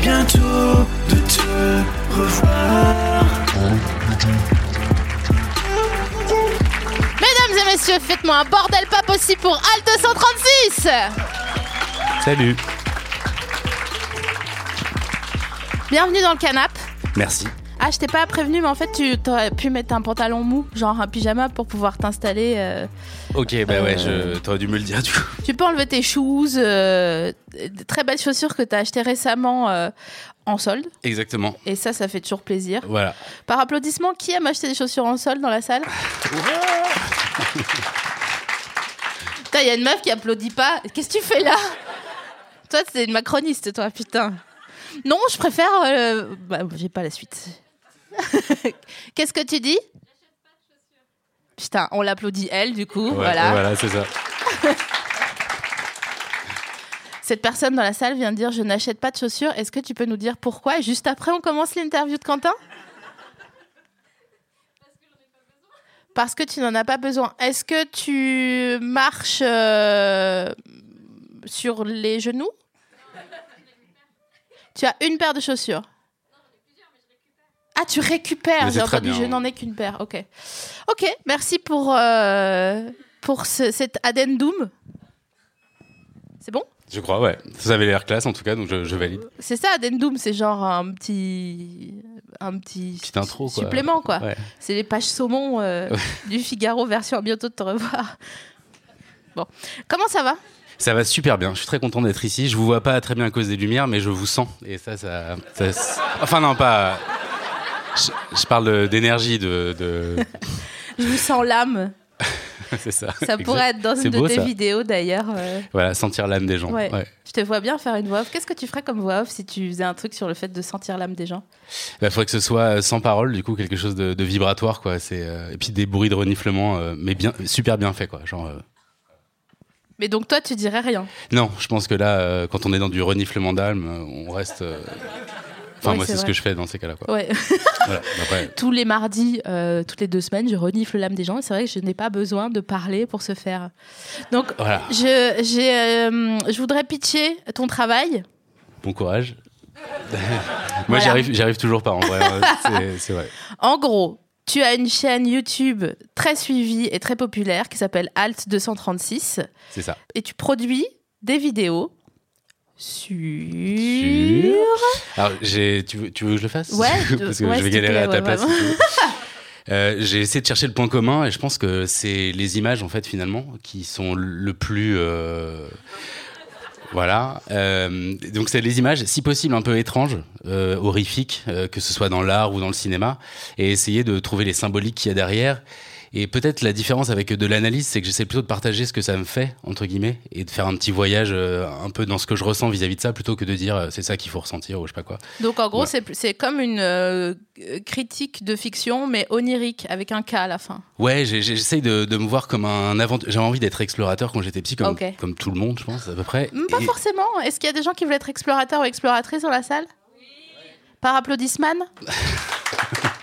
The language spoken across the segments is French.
Bientôt de te revoir. Mesdames et messieurs, faites-moi un bordel pas possible pour Alt 236 Salut. Bienvenue dans le canap. Merci. Ah, je t'ai pas prévenu, mais en fait, tu aurais pu mettre un pantalon mou, genre un pyjama, pour pouvoir t'installer. euh. Ok, bah ouais, Euh. je... t'aurais dû me le dire du coup. Tu peux enlever tes shoes, euh, des très belles chaussures que t'as achetées récemment euh, en solde. Exactement. Et ça, ça fait toujours plaisir. Voilà. Par applaudissement, qui aime acheter des chaussures en solde dans la salle Putain, il y a une meuf qui applaudit pas. Qu'est-ce que tu fais là? Toi, c'est une macroniste, toi, putain. Non, je préfère. euh, Bah, j'ai pas la suite. Qu'est-ce que tu dis? Putain, on l'applaudit elle, du coup. Ouais, voilà. Voilà, c'est ça. Cette personne dans la salle vient de dire Je n'achète pas de chaussures. Est-ce que tu peux nous dire pourquoi? Et juste après, on commence l'interview de Quentin? Parce que tu n'en as pas besoin. Est-ce que tu marches euh, sur les genoux? Tu as une paire de chaussures ah, tu récupères. J'ai entendu, je n'en ai qu'une paire. Ok. Ok, merci pour, euh, pour ce- cet addendum. C'est bon? Je crois, ouais. Ça avait l'air classe en tout cas, donc je, je valide. C'est ça, addendum, c'est genre un petit. Un petit. Petite intro, quoi. Supplément, quoi. Ouais. C'est les pages saumon euh, du Figaro, version à bientôt de te revoir. Bon. Comment ça va? Ça va super bien, je suis très content d'être ici. Je vous vois pas très bien à cause des lumières, mais je vous sens. Et ça, ça. ça- Enfin, non, pas. Je, je parle d'énergie, de. de... Je vous sens l'âme. c'est ça. Ça pourrait être dans une de tes ça. vidéos, d'ailleurs. euh. Voilà, sentir l'âme des gens. Ouais. Ouais. Je te vois bien faire une voix off. Qu'est-ce que tu ferais comme voix off si tu faisais un truc sur le fait de sentir l'âme des gens? Il faudrait que ce soit sans parole, du coup, quelque chose de, de vibratoire, quoi. C'est euh, et puis des bruits de reniflement, euh, mais bien, super bien fait, quoi. Genre. euh, Mais donc, toi, tu dirais rien? Non, je pense que là, euh, quand on est dans du reniflement d'âme, euh, on reste. Enfin, moi, c'est ce que je fais dans ces cas-là, quoi. Ouais. Voilà. Après, Tous les mardis, euh, toutes les deux semaines, je renifle l'âme des gens. Et c'est vrai que je n'ai pas besoin de parler pour ce faire. Donc, voilà. je, j'ai, euh, je voudrais pitcher ton travail. Bon courage. moi, Voilà. j'y arrive, j'y arrive toujours pas, en vrai. euh, c'est- C'est vrai. En gros, tu as une chaîne YouTube très suivie et très populaire qui s'appelle Alt 236 C'est ça. et tu produis des vidéos sur. Alors, j'ai, tu, veux, tu veux que je le fasse? Ouais, Parce que ouais, je vais galérer plaît, à ta ouais, place. Euh, j'ai essayé de chercher le point commun et je pense que c'est les images en fait finalement qui sont le plus euh, voilà Euh, donc c'est les images si possible un peu étranges horrifiques que ce soit dans l'art ou dans le cinéma et essayer de trouver les symboliques qu'il y a derrière et peut-être la différence avec de l'analyse c'est que j'essaie plutôt de partager ce que ça me fait entre guillemets et de faire un petit voyage euh, un peu dans ce que je ressens vis-à-vis de ça plutôt que de dire euh, c'est ça qu'il faut ressentir ou je sais pas quoi Donc en gros, Ouais. c'est, comme une euh, critique de fiction, mais onirique, avec un K à la fin. Ouais, j'essaye de, de me voir comme un aventure. J'avais envie d'être explorateur quand j'étais petit, comme, comme tout le monde, je pense, à peu près. Pas Et- forcément. Est-ce qu'il y a des gens qui veulent être explorateurs ou exploratrices dans la salle? Par applaudissement?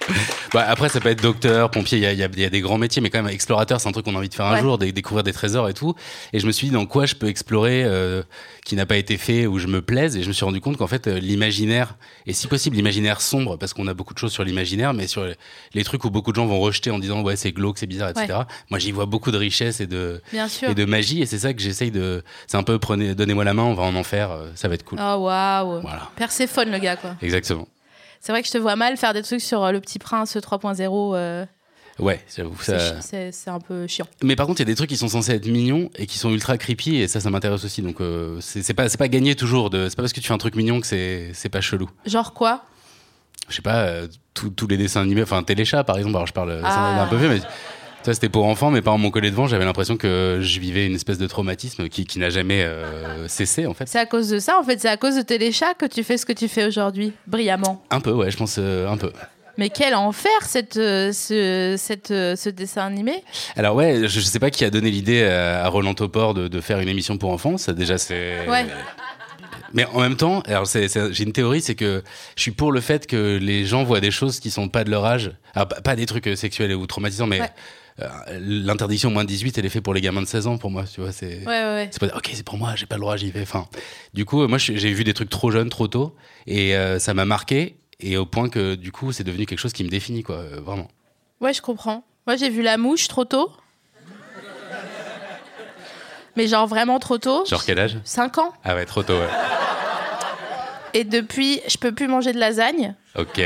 Bah, après, ça peut être docteur, pompier, il y a, y a- y a des grands métiers, mais quand même, explorateur, c'est un truc qu'on a envie de faire un Ouais. jour, dé- découvrir des trésors et tout. Et je me suis dit, dans quoi je peux explorer euh, qui n'a pas été fait, où je me plaise? Et je me suis rendu compte qu'en fait, euh, l'imaginaire, et si possible, l'imaginaire sombre, parce qu'on a beaucoup de choses sur l'imaginaire, mais sur les, les trucs où beaucoup de gens vont rejeter en disant, ouais, c'est glauque, c'est bizarre, etc. Moi, j'y vois beaucoup de richesse et de, et de magie, et c'est ça que j'essaye de. C'est un peu, prenez, donnez-moi la main, on va en enfer, euh, ça va être cool. Oh waouh Voilà. Perséphone, le gars, quoi. Exactement. C'est vrai que je te vois mal faire des trucs sur euh, le petit prince 3.0. euh, Ouais, j'avoue. c'est Ça... un peu chiant. Mais par contre, il y a des trucs qui sont censés être mignons et qui sont ultra creepy, et ça, ça m'intéresse aussi. Donc, euh, c'est pas, gagné toujours. De... C'est pas parce que tu fais un truc mignon que c'est pas chelou. Genre quoi? Je sais pas, euh, tous les dessins animés, enfin Téléchat par exemple, alors je parle Ah. un peu vieux, mais ça c'était pour enfants, mes parents m'ont collé devant, j'avais l'impression que je vivais une espèce de traumatisme qui, qui n'a jamais euh, cessé en fait. C'est à cause de ça, en fait, c'est à cause de Téléchat que tu fais ce que tu fais aujourd'hui, brillamment. Un peu, ouais, je pense euh, un peu. Mais quel enfer cette, euh, ce, cette, euh, ce dessin animé. Alors ouais, je, je sais pas qui a donné l'idée à, à Roland Topor de, de faire une émission pour enfants, ça déjà c'est... Ouais. Mais en même temps, alors j'ai une théorie, c'est que je suis pour le fait que les gens voient des choses qui sont pas de leur âge. Alors, pas, des trucs euh, sexuels ou traumatisants, mais Ouais. euh, l'interdiction moins de 18, elle est faite pour les gamins de 16 ans pour moi, tu vois. C'est Ouais, ouais, ouais. c'est pas ok, c'est pour moi, j'ai pas le droit, j'y vais. Enfin, du coup, moi, j'ai vu des trucs trop jeunes, trop tôt, et euh, ça m'a marqué, et au point que du coup, c'est devenu quelque chose qui me définit, quoi, euh, vraiment. Ouais, je comprends. Moi, j'ai vu La Mouche trop tôt. Mais genre vraiment trop tôt. Genre quel âge? 5 ans. Ah ouais, trop tôt, ouais. Et depuis, je peux plus manger de lasagne, Ok,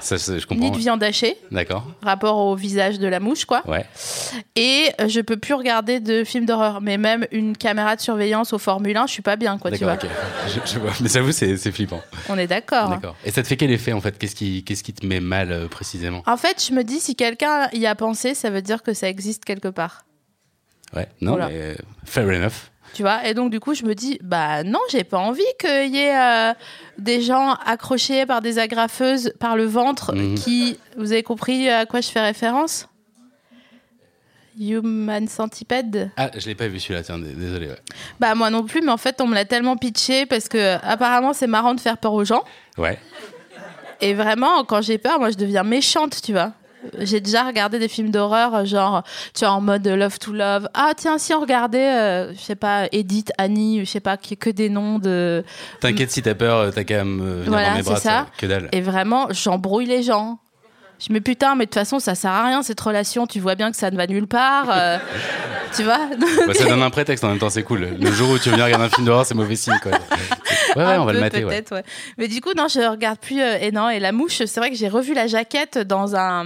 ça, je ni comprends. de viande hachée, D'accord, rapport au visage de la mouche, quoi. ouais. Et euh, je peux plus regarder de films d'horreur. Mais même une caméra de surveillance au Formule 1, je suis pas bien, quoi, tu vois. ok. Je, je vois. Mais j'avoue, c'est c'est flippant. On est d'accord. D'accord. Et ça te fait quel effet en fait? Qu'est-ce qui, qu'est-ce qui te met mal euh, précisément? En fait, je me dis, si quelqu'un y a pensé, ça veut dire que ça existe quelque part. Ouais, non, Voilà. mais euh, fair enough. Tu vois Et donc, du coup, je me dis, bah non, j'ai pas envie qu'il y ait euh, des gens accrochés par des agrafeuses par le ventre Mhm. qui. Vous avez compris à quoi je fais référence? Human Centipede Ah, je l'ai pas vu celui-là, tiens, désolé. Ouais. Bah, moi non plus, mais en fait, on me l'a tellement pitché parce que apparemment, c'est marrant de faire peur aux gens. ouais. Et vraiment, quand j'ai peur, moi, je deviens méchante, tu vois. J'ai déjà regardé des films d'horreur, genre, tu vois, en mode Love to Love. Ah, tiens, si on regardait, euh, je sais pas, Edith, Annie, je sais pas, qui que des noms de. T'inquiète si t'as peur, euh, t'as qu'à me venir Voilà, dans mes bras. c'est ça. Que dalle. Et vraiment, j'embrouille les gens. Je me dis, putain, mais de toute façon, ça sert à rien, cette relation. Tu vois bien que ça ne va nulle part. euh, tu vois Bah, ça donne un prétexte en même temps, c'est cool. Le jour où tu veux venir regarder un film d'horreur, c'est mauvais signe. Quoi. Ouais, ouais, Un on va le peu, mater. Ouais. peut-être, ouais. Mais du coup, non, je regarde plus. euh, et non, et la mouche, c'est vrai que j'ai revu la jaquette dans un,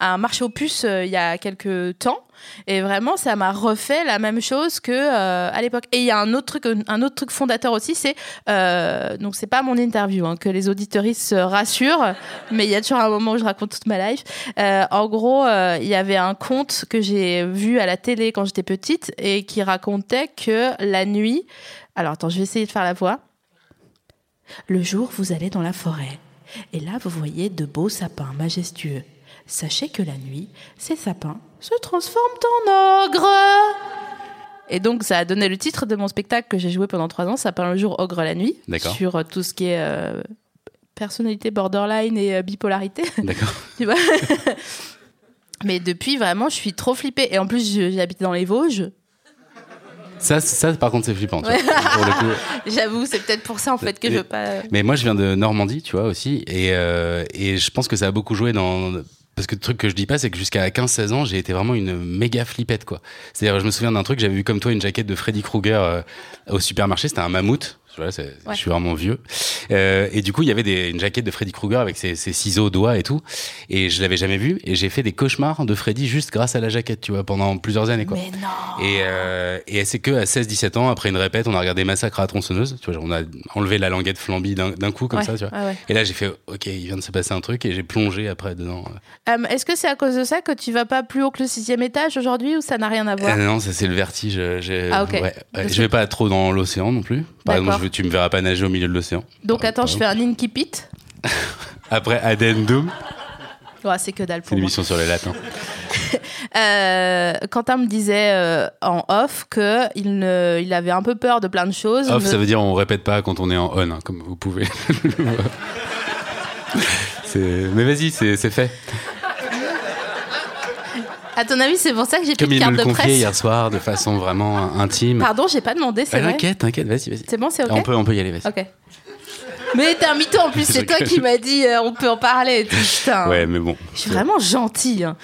un marché aux puces euh, il y a quelques temps. Et vraiment, ça m'a refait la même chose que euh, à l'époque. Et il y a un autre truc, un autre truc fondateur aussi, c'est euh, donc c'est pas mon interview, hein, que les auditoristes se rassurent, mais il y a toujours un moment où je raconte toute ma life. Euh, en gros, euh, il y avait un conte que j'ai vu à la télé quand j'étais petite et qui racontait que la nuit. Alors attends, je vais essayer de faire la voix. Le jour, vous allez dans la forêt. Et là, vous voyez de beaux sapins majestueux. Sachez que la nuit, ces sapins se transforment en ogres. Et donc, ça a donné le titre de mon spectacle que j'ai joué pendant trois ans, Sapin le jour, ogre la nuit. Sur euh, tout ce qui est euh, personnalité borderline et euh, bipolarité. D'accord. tu vois Mais depuis, vraiment, je suis trop flippée. Et en plus, j'habite dans les Vosges. Ça, ça, par contre, c'est flippant. J'avoue, c'est peut-être pour ça, en fait, que je veux pas... euh, Mais moi, je viens de Normandie, tu vois, aussi. Et, euh, et je pense que ça a beaucoup joué dans. Parce que le truc que je dis pas, c'est que jusqu'à 15-16 ans, j'ai été vraiment une méga flippette, quoi. C'est-à-dire, je me souviens d'un truc, j'avais vu comme toi une jaquette de Freddy Krueger euh, au supermarché, c'était un mammouth. Voilà, c'est- Ouais. Je suis vraiment vieux. Euh, et du coup, il y avait des, une jaquette de Freddy Krueger avec ses, ses ciseaux, doigts et tout. Et je l'avais jamais vu. Et j'ai fait des cauchemars de Freddy juste grâce à la jaquette, tu vois, pendant plusieurs années, quoi. Mais non Et, euh, et c'est que à 16-17 ans, après une répète, on a regardé Massacre à la tronçonneuse. Tu vois, on a enlevé la languette flambie d'un coup, comme Ouais, ça, tu vois. ouais, ouais. Et là, j'ai fait, ok, il vient de se passer un truc, et j'ai plongé après dedans. Euh, Est-ce que c'est à cause de ça que tu vas pas plus haut que le sixième étage aujourd'hui ou ça n'a rien à voir non, ça c'est le vertige. Ah, ok. ouais, ouais. Parce Je vais pas trop dans l'océan non plus. Par exemple, je- tu me verras pas nager au milieu de l'océan. Donc Par- attends, je fais un incipit. Après Addendum, Ouais, c'est que dalle c'est pour moi. l'émission sur les latins. Euh, Quentin me disait euh, en off que il, ne, il avait un peu peur de plein de choses. Off, Me- ça veut dire on répète pas quand on est en on, hein, comme vous pouvez. C'est- Mais vas-y, c'est c'est fait. À ton avis, c'est pour ça que j'ai plus de il me carte le de presse. hier soir de façon vraiment intime. Pardon, j'ai pas demandé, c'est vrai. T'inquiète, t'inquiète, vas-y, vas-y. C'est bon, c'est ok. On peut, on peut y aller, vas-y. Ok. Mais t'es un mytho en plus, c'est toi qui m'as dit euh, on peut en parler. Putain. Ouais, mais bon. Je suis vraiment gentille. hein.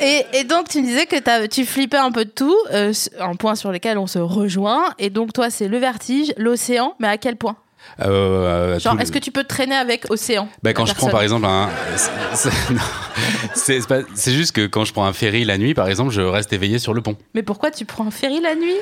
Et, et donc, tu me disais que tu flippais un peu de tout, euh, un point sur lequel on se rejoint. Et donc, toi, c'est le vertige, l'océan, mais à quel point? Euh, Genre, tout le- est-ce que tu peux te traîner avec Océan Bah, quand je prends par exemple un. c'est- pas- c'est juste que quand je prends un ferry la nuit, par exemple, je reste éveillé sur le pont. Mais pourquoi tu prends un ferry la nuit?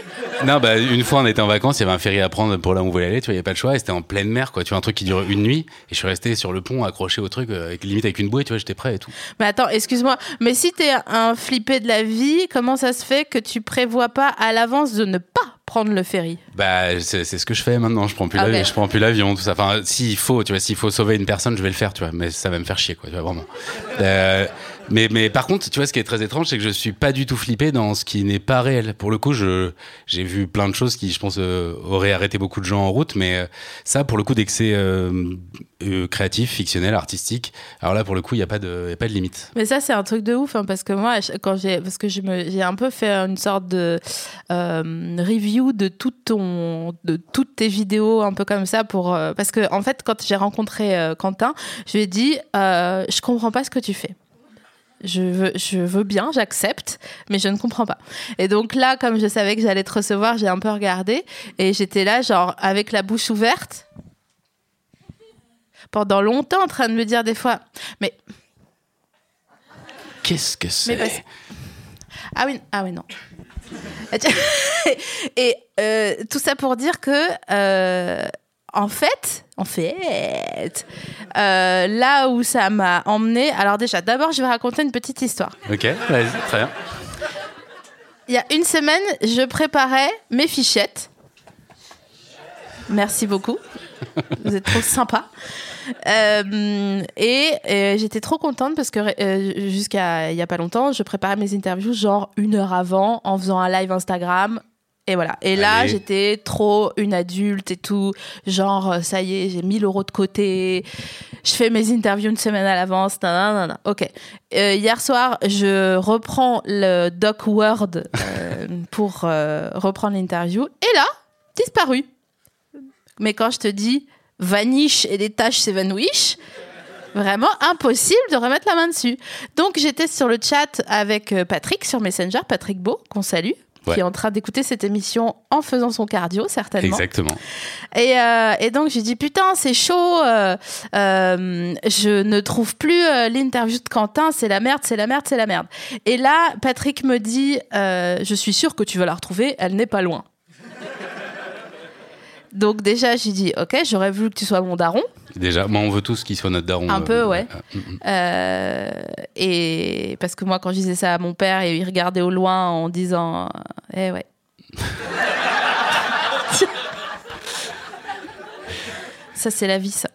Non, bah, une fois on était en vacances, il y avait un ferry à prendre pour là où on voulait aller, tu vois, il n'y avait pas le choix, et c'était en pleine mer, quoi. Tu vois, un truc qui dure une nuit, et je suis resté sur le pont accroché au truc, euh, avec, limite avec une bouée, tu vois, j'étais prêt et tout. Mais attends, excuse-moi, mais si t'es un flippé de la vie, comment ça se fait que tu prévois pas à l'avance de ne pas prendre le ferry Bah, c'est c'est ce que je fais maintenant, je prends plus Ah, l'avion, je prends plus l'avion, tout ça. Enfin, s'il faut, tu vois, s'il faut sauver une personne, je vais le faire, tu vois, mais ça va me faire chier, quoi, tu vois, vraiment. Euh, mais, mais par contre, tu vois, ce qui est très étrange, c'est que je suis pas du tout flippé dans ce qui n'est pas réel. Pour le coup, j'ai vu plein de choses qui, je pense, euh, auraient arrêté beaucoup de gens en route, mais euh, ça, pour le coup, dès c'est euh, euh, créatif, fictionnel, artistique, alors là, pour le coup, il n'y a, pas de- a pas de limite. Mais ça, c'est un truc de ouf, hein, parce que moi, quand j'ai, parce que j'ai un peu fait une sorte de euh, review de tout ton, de toutes tes vidéos, un peu comme ça, pour, parce que en fait, quand j'ai rencontré Quentin, je lui ai dit, je comprends pas ce que tu fais. Je veux, je veux bien, j'accepte, mais je ne comprends pas. Et donc là, comme je savais que j'allais te recevoir, j'ai un peu regardé et j'étais là, genre, avec la bouche ouverte, pendant longtemps, en train de me dire des fois, mais Qu'est-ce que c'est? Ah oui, ah oui, non. Et euh, tout ça pour dire que, euh, en fait, en fait, euh, là où ça m'a emmené. Alors déjà, d'abord, je vais raconter une petite histoire. Ok, vas-y, très bien. Il y a une semaine, je préparais mes fichettes. Merci beaucoup. Vous êtes trop sympa. Euh, et euh, j'étais trop contente parce que euh, jusqu'à il y a pas longtemps, je préparais mes interviews genre une heure avant en faisant un live Instagram. Et voilà. Et là, Allez. j'étais trop une adulte et tout. Genre, euh, ça y est, j'ai 1000 euros de côté. Je fais mes interviews une semaine à l'avance. nanana. Ok. Euh, hier soir, je reprends le doc Word euh, pour euh, reprendre l'interview. Et là, disparu. Mais quand je te dis vanish et les tâches s'évanouissent, vraiment impossible de remettre la main dessus. Donc j'étais sur le chat avec Patrick sur Messenger, Patrick Beau, qu'on salue. Ouais. Qui est en train d'écouter cette émission en faisant son cardio, certainement. Exactement. Et, euh, et donc j'ai dit putain c'est chaud, euh, euh, je ne trouve plus euh, l'interview de Quentin, c'est la merde, c'est la merde, c'est la merde. Et là Patrick me dit je suis sûr que tu vas la retrouver, elle n'est pas loin. Donc déjà j'ai dit ok j'aurais voulu que tu sois mon daron Déjà, moi, on veut tous qu'il soit notre daron. Un euh, peu, ouais. euh. Euh, et parce que moi quand je disais ça à mon père il regardait au loin en disant eh ouais ça c'est la vie ça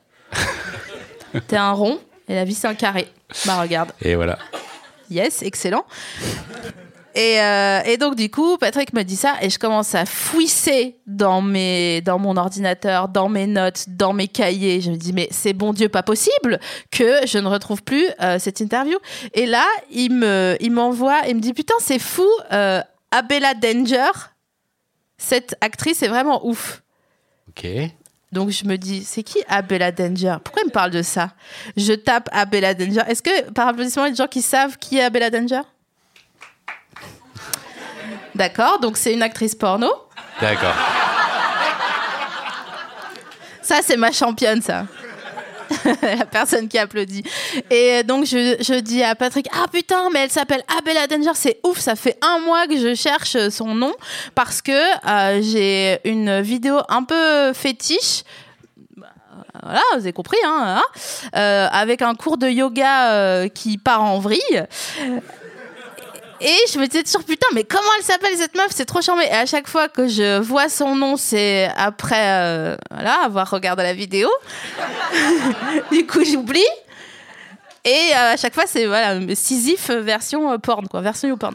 t'es un rond et la vie c'est un carré bah regarde Et voilà. Yes, excellent. Et, euh, et donc du coup, Patrick me dit ça et je commence à fouisser dans mes, dans mon ordinateur, dans mes notes, dans mes cahiers. Je me dis mais c'est bon Dieu pas possible que je ne retrouve plus euh, cette interview. Et là, il me, il m'envoie, il me dit putain c'est fou, euh, Abella Danger, cette actrice est vraiment ouf. Ok. Donc je me dis, c'est qui Abella Danger? Pourquoi il me parle de ça? Je tape Abella Danger. Est-ce que par applaudissement, il y a des gens qui savent qui est Abella Danger? D'accord, donc c'est une actrice porno. D'accord. Ça, c'est ma championne, ça. La personne qui applaudit. Et donc, je, je dis à Patrick Ah putain, mais elle s'appelle Abella Danger, c'est ouf, ça fait un mois que je cherche son nom parce que euh, j'ai une vidéo un peu fétiche. Bah, Voilà, vous avez compris, hein, hein, euh, avec un cours de yoga euh, qui part en vrille. Et je me disais toujours, putain, mais comment elle s'appelle cette meuf? C'est trop charmé. Et à chaque fois que je vois son nom, c'est après euh, voilà, avoir regardé la vidéo. du coup, j'oublie. Et euh, à chaque fois, c'est voilà, Sisyphe version euh, porn, quoi, version YouPorn.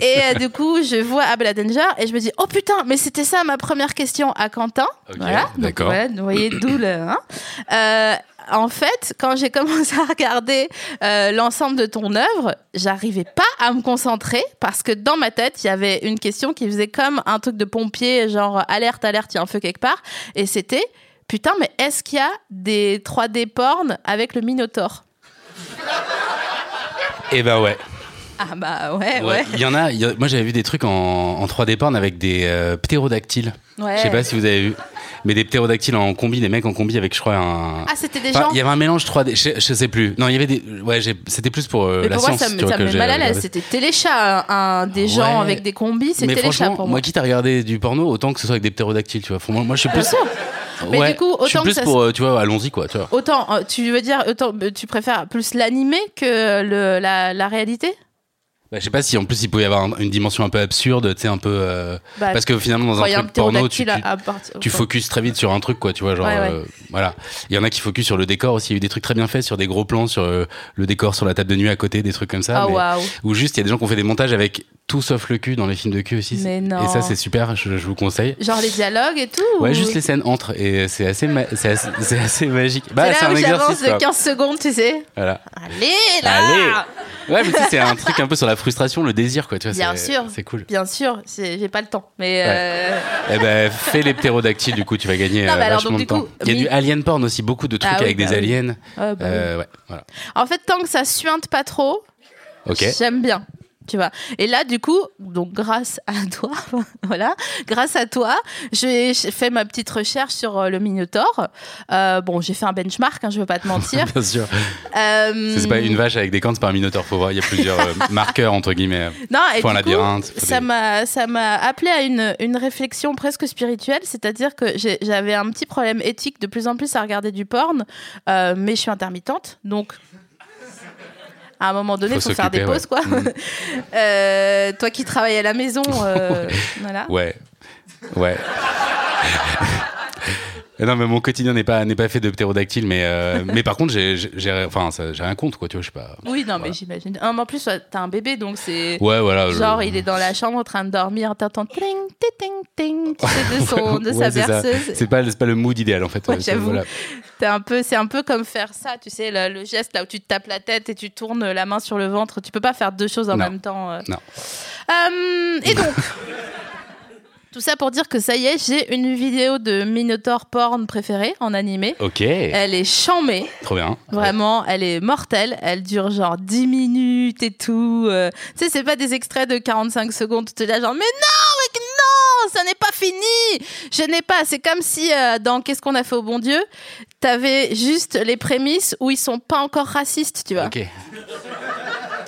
Et euh, du coup, je vois Abella Danger et je me dis, oh putain, mais c'était ça ma première question à Quentin. Voilà, d'accord. voilà, vous voyez d'où le. hein. Euh, en fait, quand j'ai commencé à regarder euh, l'ensemble de ton œuvre, j'arrivais pas à me concentrer parce que dans ma tête, il y avait une question qui faisait comme un truc de pompier, genre alerte, alerte, il y a un feu quelque part. Et c'était, putain, mais est-ce qu'il y a des 3D porn avec le Minotaur? Et bah ouais. Ah bah ouais, Ouais, ouais. Il y en a, il y a- Moi, j'avais vu des trucs en, en 3D porn avec des euh, ptérodactyles. Ouais. Je sais pas si vous avez vu. Mais des ptérodactyles en combi, des mecs en combi avec, je crois, un. Ah, c'était des gens. il y avait un mélange 3D, je, je sais plus. Non, il y avait des. Ouais, c'était plus pour euh, Mais la pour moi, science. ça me, ça me met mal à l'aise. C'était téléchat, un, un- des gens Ouais. avec des combis, c'est téléchat pour moi, moi. quitte à regarder du porno, autant que ce soit avec des ptérodactyles, tu vois. Moi, moi, je suis Bien plus. sûr. Mais Ouais, du coup, je suis autant que plus ça pour, euh, tu vois, allons-y, quoi, tu vois. Autant, euh, tu veux dire, autant, euh, tu préfères plus l'animé que le, la, la réalité? Bah, je sais pas si en plus il pouvait y avoir un- une dimension un peu absurde, tu sais, un peu. euh, Bah, parce que finalement, dans un truc porno, tu, tu, à, focuses très vite sur un truc, quoi, tu vois, genre. Ouais, ouais. euh, voilà. Il y en a qui focus sur le décor aussi. Il y a eu des trucs très bien faits sur des gros plans, sur euh, le décor, sur la table de nuit à côté, des trucs comme ça. Ah mais-. Ou juste, il y a des gens qui ont fait des montages avec tout sauf le cul dans les films de cul aussi. Mais Et ça, c'est super, je, je vous conseille. Genre les dialogues et tout Ouais, ou- juste les scènes entrent et c'est assez, c'est assez, magique. Bah, C'est un exercice. de quoi. 15 secondes, tu sais. Voilà. Allez là Allez Ouais, mais tu sais, c'est un truc un peu sur la frustration, le désir, quoi. Tu vois, Bien sûr. C'est cool. Bien sûr, j'ai pas le temps. Mais Ouais. euh, Eh ben, fais les ptérodactyles, du coup, tu vas gagner Non, euh, alors, vachement donc, de du temps. Il y a mi- du alien porn aussi, beaucoup de trucs Ah oui, avec bah des oui. aliens. ouais, bah oui. Euh, ouais, voilà. en fait, tant que ça suinte pas trop, j'aime bien. Tu vois. Et là, du coup, donc grâce à toi, voilà, grâce à toi, j'ai fait ma petite recherche sur euh, le Minotaur. Euh, bon, j'ai fait un benchmark, hein, je veux pas te mentir. Bien sûr. Euh, C'est pas une vache avec des cornes, c'est pas un minotaure, faut voir. Il y a plusieurs euh, marqueurs, entre guillemets. Non, et Faut un du coup, labyrinthe, faut ça des- m'a ça m'a appelé à une, une réflexion presque spirituelle, c'est-à-dire que j'avais un petit problème éthique de plus en plus à regarder du porn, euh, mais je suis intermittente, donc à un moment donné, il Faut faut, faire des pauses, quoi. Mm. Euh, toi qui travailles à la maison, euh, voilà. Ouais. Ouais. Non mais mon quotidien n'est pas n'est pas fait de ptérodactyles mais euh, mais par contre j'ai j'ai- enfin ça- j'ai rien contre quoi tu vois je sais pas Oui, non, mais j'imagine. Ah, mais en plus, t'as un bébé, donc c'est. ouais voilà je- Genre, il est dans la chambre en train de dormir, t'entends ting, ting, ting, tu sais, de, son, de Ouais, sa berceuse. c'est pas c'est pas le mood idéal en fait Ouais, Euh, j'avoue. voilà. T'es un peu, c'est un peu comme faire ça, tu sais, le, le geste là où tu te tapes la tête et tu tournes la main sur le ventre. Tu peux pas faire deux choses en Non. même temps. euh. Non. Euh, et donc, tout ça pour dire que ça y est, j'ai une vidéo de Minotaur porn préférée en animé. ok Elle est chamée, trop bien vraiment, elle est mortelle. Elle dure genre 10 minutes et tout. euh. Tu sais, c'est pas des extraits de 45 secondes. Tu es là genre, mais non, mec, non, ça n'est pas fini. Je n'ai pas. C'est comme si euh, dans Qu'est-ce qu'on a fait au bon Dieu, t'avais juste les prémices où ils sont pas encore racistes, tu vois. ok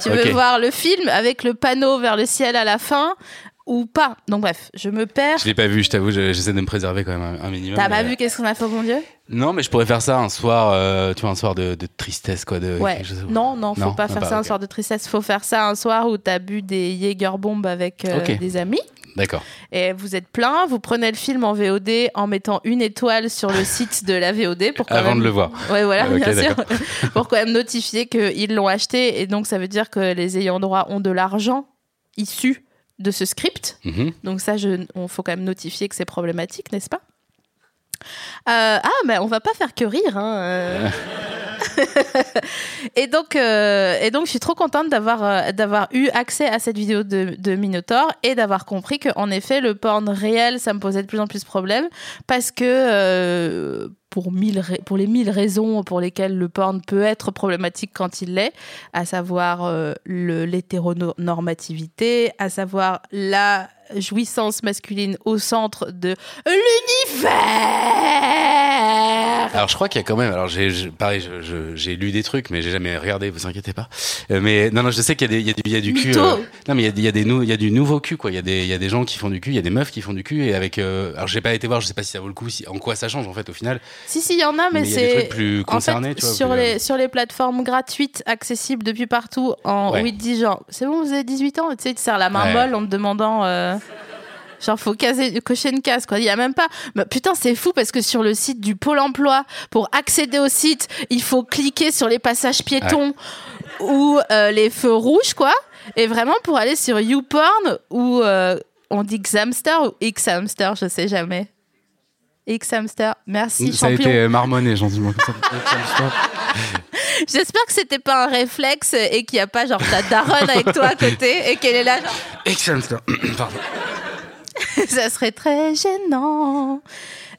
Tu veux voir le film avec le panneau vers le ciel à la fin ou pas. Donc bref, je me perds. je l'ai pas vu je t'avoue je- j'essaie de me préserver quand même un, un minimum T'as mais, pas euh, vu Qu'est-ce qu'on a fait bon Dieu? Non mais je pourrais faire ça un soir euh, tu vois un soir de, de tristesse quoi de Ouais. chose- Non, non, faut Non, pas faire ça un soir de tristesse. Faut faire ça un soir où t'as bu des Jägerbombes avec euh, des amis. d'accord Et vous êtes plein, vous prenez le film en VOD en mettant une étoile sur le site de la VOD pour quand avant même- de le voir Ouais, voilà, Ah, bien sûr. pour quand même notifier qu'ils l'ont acheté. Et donc, ça veut dire que les ayants droit ont de l'argent issu de ce script. Mhm. Donc, ça, il faut quand même notifier que c'est problématique, n'est-ce pas? Euh, ah, mais on va pas faire que rire. hein, euh. et, donc, euh, et donc, je suis trop contente d'avoir d'avoir eu accès à cette vidéo de, de Minotaur et d'avoir compris qu'en effet, le porn réel, ça me posait de plus en plus de problèmes parce que pour, mille pour les mille raisons pour lesquelles le porn peut être problématique quand il l'est, à savoir euh, l'hétéronormativité, à savoir la jouissance masculine au centre de l'univers. Alors je crois qu'il y a quand même. Alors j'ai pareil, j'ai lu des trucs, mais j'ai jamais regardé. Vous inquiétez pas. Euh, mais non, non, je sais qu'il y a des, il y a du, il y a du cul. Euh, non, mais il y a, des- il y a des, nou- il y a du nouveau cul quoi. Il y a des, il y a des gens qui font du cul, il y a des meufs qui font du cul et avec. euh, alors j'ai pas été voir, je sais pas si ça vaut le coup, si, en quoi ça change en fait au final. Si, si, il y en a, mais, c'est. plus En concernés, fait, tu vois. sur, plus, euh, les, sur les plateformes gratuites, accessibles depuis partout, en Ouais. 8-10 genre, c'est bon, vous avez 18 ans, tu sais, tu serres la main Ouais. molle en te demandant. Genre, faut caser, cocher une case, quoi. Il y a même pas. Mais putain, c'est fou parce que sur le site du Pôle emploi, pour accéder au site, il faut cliquer sur les passages piétons ou euh, les feux rouges, quoi. Et vraiment, pour aller sur YouPorn ou euh, on dit Xamster ou Xamster, je sais jamais. Xamster, merci, ça a été euh, marmonné gentiment. J'espère que c'était pas un réflexe et qu'il n'y a pas genre ta daronne avec toi à côté et qu'elle est là genre Excellent. Pardon. ça serait très gênant.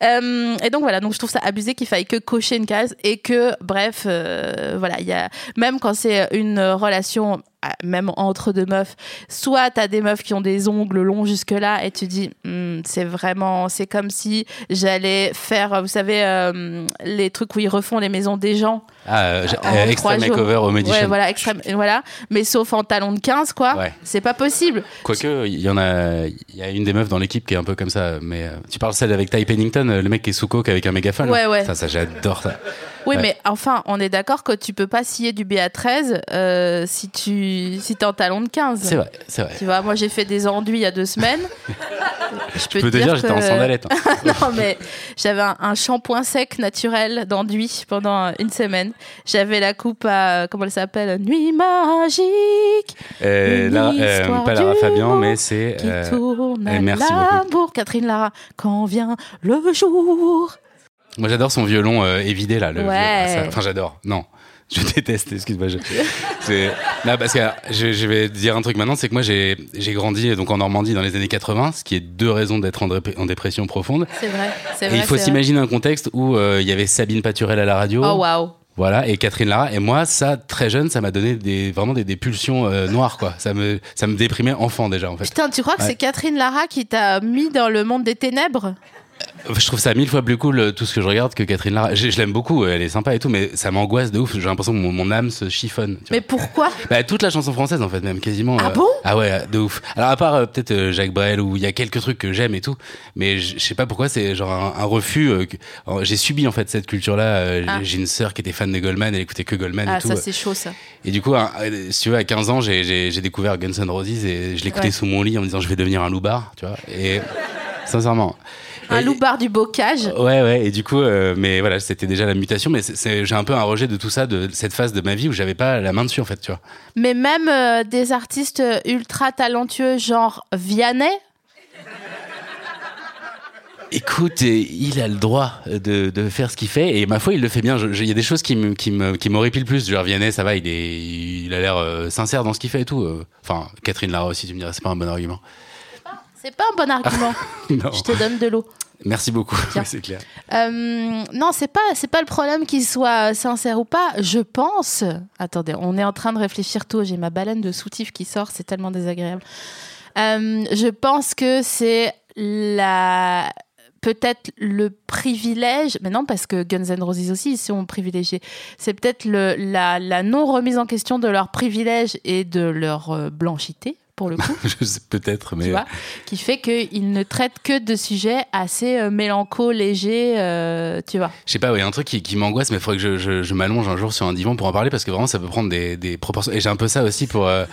Euh, et donc voilà, donc je trouve ça abusé qu'il faille que cocher une case et que bref, euh, voilà, il y a même quand c'est une relation même entre deux meufs, soit t'as des meufs qui ont des ongles longs jusque là et tu dis Hmm, c'est vraiment c'est comme si j'allais faire vous savez euh, les trucs où ils refont les maisons des gens Ah, euh, euh, Extreme. Makeover au. Ouais, voilà, extrême, voilà, mais sauf en talon de 15 quoi. Ouais. C'est pas possible. Quoique, il y en a, il y a une des meufs dans l'équipe qui est un peu comme ça. Mais euh, tu parles celle avec Ty Pennington, euh, le mec qui est sous coke avec un mégaphone. Ouais, ouais. Ça, ça j'adore ça. Oui, Ouais. mais enfin, on est d'accord que tu peux pas scier du BA13 euh, si tu si t'es en talon de 15. C'est vrai, c'est vrai. Tu vois, moi j'ai fait des enduits il y a deux semaines. Je Je peux te dire, j'étais en sandalette. hein. non, mais j'avais un, un shampoing sec naturel d'enduit pendant une semaine. J'avais la coupe à, comment elle s'appelle? Nuit magique Euh, Lara- euh, pas Lara Fabian, mais c'est. qui euh, tourne à eh, merci l'amour. Catherine Lara, quand vient le jour. Moi, j'adore son violon euh, évidé là. Le Ouais. violon. Enfin, j'adore. Non. Je déteste, excuse-moi. Je... Non, parce que je, je vais te dire un truc maintenant, c'est que moi j'ai grandi donc en Normandie dans les années 80, ce qui est deux raisons d'être en, dé- en dépression profonde. C'est vrai, c'est Et vrai. il faut s'imaginer un contexte où euh, il y avait Sabine Paturel à la radio. Oh waouh. Voilà, et Catherine Lara. Et moi, ça, très jeune, ça m'a donné des, vraiment des, des pulsions euh, noires, quoi. Ça me, ça me déprimait enfant déjà, en fait. Putain, tu crois que c'est Catherine Lara qui t'a mis dans le monde des ténèbres? Je trouve ça mille fois plus cool, euh, tout ce que je regarde, que Catherine Lara. Je, je l'aime beaucoup, elle est sympa et tout, mais ça m'angoisse de ouf. J'ai l'impression que mon, mon âme se chiffonne. tu vois. Mais pourquoi? Bah, toute la chanson française, en fait, même, quasiment. Ah euh, bon? Ah ouais, de ouf. Alors, à part euh, peut-être euh, Jacques Brel, où il y a quelques trucs que j'aime et tout, mais je sais pas pourquoi, c'est genre un, un refus. euh, J'ai subi, en fait, cette culture-là. Euh, Ah. J'ai une sœur qui était fan de Goldman, elle écoutait que Goldman Ah, et tout. ça c'est chaud ça. Et du coup, euh, si tu veux, à 15 ans, j'ai- découvert Guns N' Roses et je l'écoutais Ouais. sous mon lit en me disant je vais devenir un loupard, tu vois. Et sincèrement. Un loupard du bocage. Ouais, ouais. Et du coup, euh, mais voilà, c'était déjà la mutation. Mais j'ai un peu un rejet de tout ça, de cette phase de ma vie où j'avais pas la main dessus, en fait, tu vois. Mais même euh, des artistes ultra talentueux, genre Vianney. Écoute, il a le droit de, de faire ce qu'il fait et ma foi, il le fait bien. Il y a des choses qui m'horripilent plus. Genre Vianney, ça va, il est il a l'air euh, sincère dans ce qu'il fait et tout. euh. Enfin, Catherine Lara aussi, tu me dirais, c'est pas un bon argument. C'est pas un bon argument. Non. Je te donne de l'eau. Merci beaucoup. Oui, c'est clair. Euh, non, c'est pas, c'est pas le problème qu'il soit sincère ou pas. Je pense. Attendez, on est en train de réfléchir tôt. J'ai ma baleine de soutif qui sort. C'est tellement désagréable. Euh, je pense que c'est la peut-être le privilège, mais non parce que Guns N' Roses aussi ils sont privilégiés. C'est peut-être la, la non remise en question de leur privilège et de leur euh, blanchité pour le coup. Peut-être, mais tu vois, qui fait qu'ils ne traitent que de sujets assez euh, mélancos, légers, euh, tu vois. Je sais pas, il y a un truc qui, qui m'angoisse, mais il faudrait que je, je- je m'allonge un jour sur un divan pour en parler parce que vraiment ça peut prendre des, des proportions. Et j'ai un peu ça aussi pour. euh,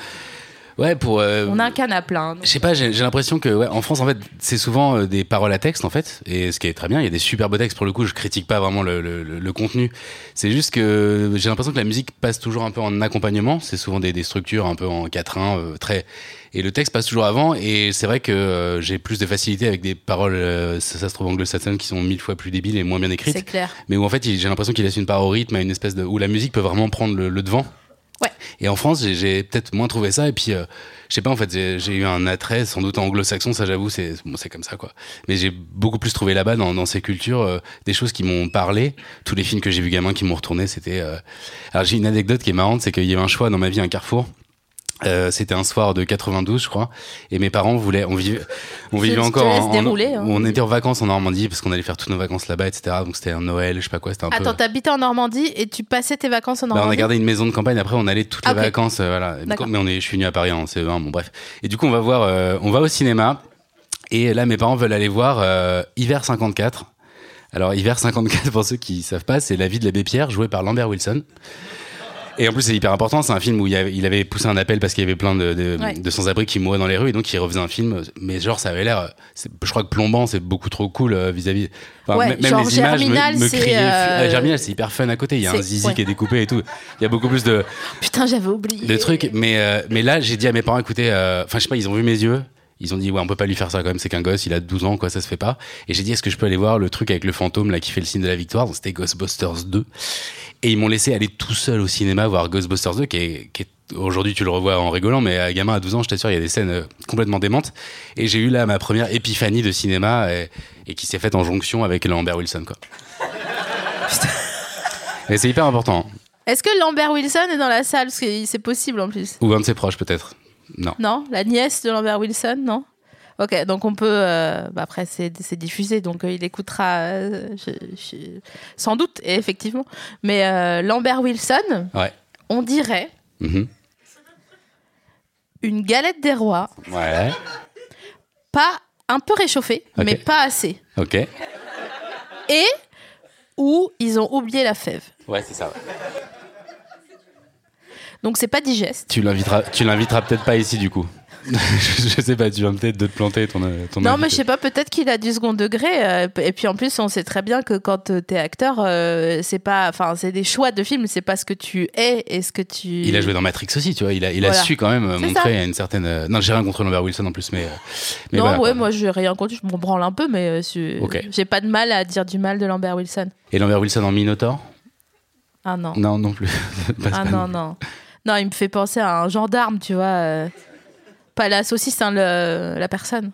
ouais, pour. euh, On a un canapé là. hein, Je sais pas, j'ai l'impression que ouais, en France, en fait, c'est souvent euh, des paroles à texte, en fait, et ce qui est très bien. Il y a des super beaux textes pour le coup. Je critique pas vraiment le, le- le- le contenu. C'est juste que j'ai l'impression que la musique passe toujours un peu en accompagnement. C'est souvent des, des structures un peu en quatrain, euh, très. Et le texte passe toujours avant. Et c'est vrai que euh, j'ai plus de facilité avec des paroles, euh, ça, ça se trouve anglo-saxonnes, qui sont mille fois plus débiles et moins bien écrites. C'est clair. mais où en fait j'ai l'impression qu'il laisse une part au rythme, à une espèce de où la musique peut vraiment prendre le, le devant. Ouais. Et en France, j'ai- peut-être moins trouvé ça. Et puis, euh, je sais pas, en fait, j'ai eu un attrait, sans doute anglo-saxon, ça j'avoue, c'est bon, comme ça, quoi. Mais j'ai beaucoup plus trouvé là-bas, dans, dans ces cultures, euh, des choses qui m'ont parlé. Tous les films que j'ai vus gamin qui m'ont retourné, c'était. euh, Alors, j'ai une anecdote qui est marrante, c'est qu'il y avait un choix dans ma vie, un carrefour. Euh, c'était un soir de 92, je crois, et mes parents voulaient, on vivait, on vivait encore, en- dérouler, hein. on était en vacances en Normandie parce qu'on allait faire toutes nos vacances là-bas, etc. Donc c'était un Noël, je sais pas quoi, c'était un peu. Attends, t'habitais en Normandie et tu passais tes vacances en Bah, Normandie on a gardé une maison de campagne. Après, on allait toutes Ah, les ok. vacances, euh, voilà. Mais on est, je suis venu à Paris en CE1, bon bref. Et du coup, on va voir, euh, on va au cinéma. Et là, mes parents veulent aller voir Hiver 54. Alors, Hiver 54, pour ceux qui savent pas, c'est la vie de l'abbé Pierre, joué par Lambert Wilson. Et en plus, c'est hyper important. C'est un film où il, avait, il avait poussé un appel parce qu'il y avait plein de, de, Ouais. de sans-abri qui mouraient dans les rues. Et donc, il refaisait un film. Mais genre, ça avait l'air. Je crois que plombant, c'est beaucoup trop cool euh, vis-à-vis. Enfin, Ouais, m- même genre les images Germinal, me, me criaient. euh, Germinal, c'est hyper fun à côté. Il y a un zizi ouais. qui est découpé et tout. Il y a beaucoup plus de, Putain, j'avais oublié. de trucs. Mais, euh, mais là, j'ai dit à mes parents, écoutez, euh, enfin, je sais pas, ils ont vu mes yeux. Ils ont dit, ouais, on peut pas lui faire ça quand même, c'est qu'un gosse, il a 12 ans, quoi, ça se fait pas. Et j'ai dit, est-ce que je peux aller voir le truc avec le fantôme, là, qui fait le signe de la victoire? Donc, C'était Ghostbusters 2. Et ils m'ont laissé aller tout seul au cinéma voir Ghostbusters 2, qui est, qui est aujourd'hui, tu le revois en rigolant, mais à gamin à 12 ans, je t'assure, il y a des scènes euh, complètement démentes. Et j'ai eu là ma première épiphanie de cinéma, et, et qui s'est faite en jonction avec Lambert Wilson, quoi. Et c'est hyper important. hein. Est-ce que Lambert Wilson est dans la salle? Parce que c'est possible en plus. Ou un de ses proches, peut-être. Non. Non La nièce de Lambert Wilson, non Ok, donc on peut. euh, bah après, c'est diffusé, donc euh, il écoutera euh, je- je- sans doute, et effectivement. Mais Lambert Wilson, Ouais. on dirait Mhm. une galette des rois, Ouais. pas un peu réchauffée, mais pas assez. Ok. Et où ils ont oublié la fève. Ouais, c'est ça. Donc c'est pas digeste. Tu l'inviteras, tu l'inviteras peut-être pas ici, du coup. je sais pas, tu vas peut-être de te planter ton, euh, ton Non, invité. mais je sais pas, peut-être qu'il a du second degré. euh, et puis en plus, on sait très bien que quand euh, t'es acteur, euh, c'est pas, enfin, c'est des choix de film, c'est pas ce que tu es et ce que tu. Il a joué dans Matrix aussi, tu vois. Il a, il a Voilà. su quand même montrer une certaine. Non, j'ai rien contre Lambert Wilson en plus, mais. mais non, voilà, ouais, moi j'ai rien contre, je m'en branle un peu, mais euh, j'ai pas de mal à dire du mal de Lambert Wilson. Et Lambert Wilson en Minotaur? Ah non. Non, non plus. Ah non, non. Non, il me fait penser à un gendarme, tu vois. euh, Pas la saucisse, hein, le- la personne.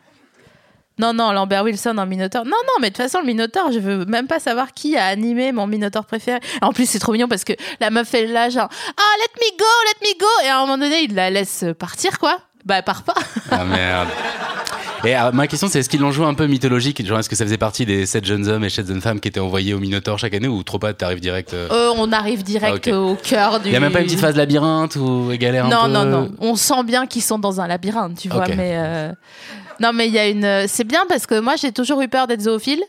Non, non, Lambert Wilson en Minotaur. Non, non, mais de toute façon, le Minotaur, je veux même pas savoir qui a animé mon Minotaur préféré. En plus, c'est trop mignon parce que la meuf est là, genre, ah, let me go, let me go. Et à un moment donné, il la laisse partir, quoi. Bah, elle part pas. Ah merde. Et alors, ma question, c'est est-ce qu'ils l'ont joué un peu mythologique Genre, est-ce que ça faisait partie des 7 jeunes hommes et 7 jeunes femmes qui étaient envoyés au Minotaur chaque année ou trop pas, t'arrives direct euh, Euh, on arrive direct Ah, au cœur du. Il y a même pas une petite phase labyrinthe ou galère un non, peu non, non. On sent bien qu'ils sont dans un labyrinthe, tu vois. Mais euh, non, mais il y a une. C'est bien parce que moi, j'ai toujours eu peur d'être zoophile.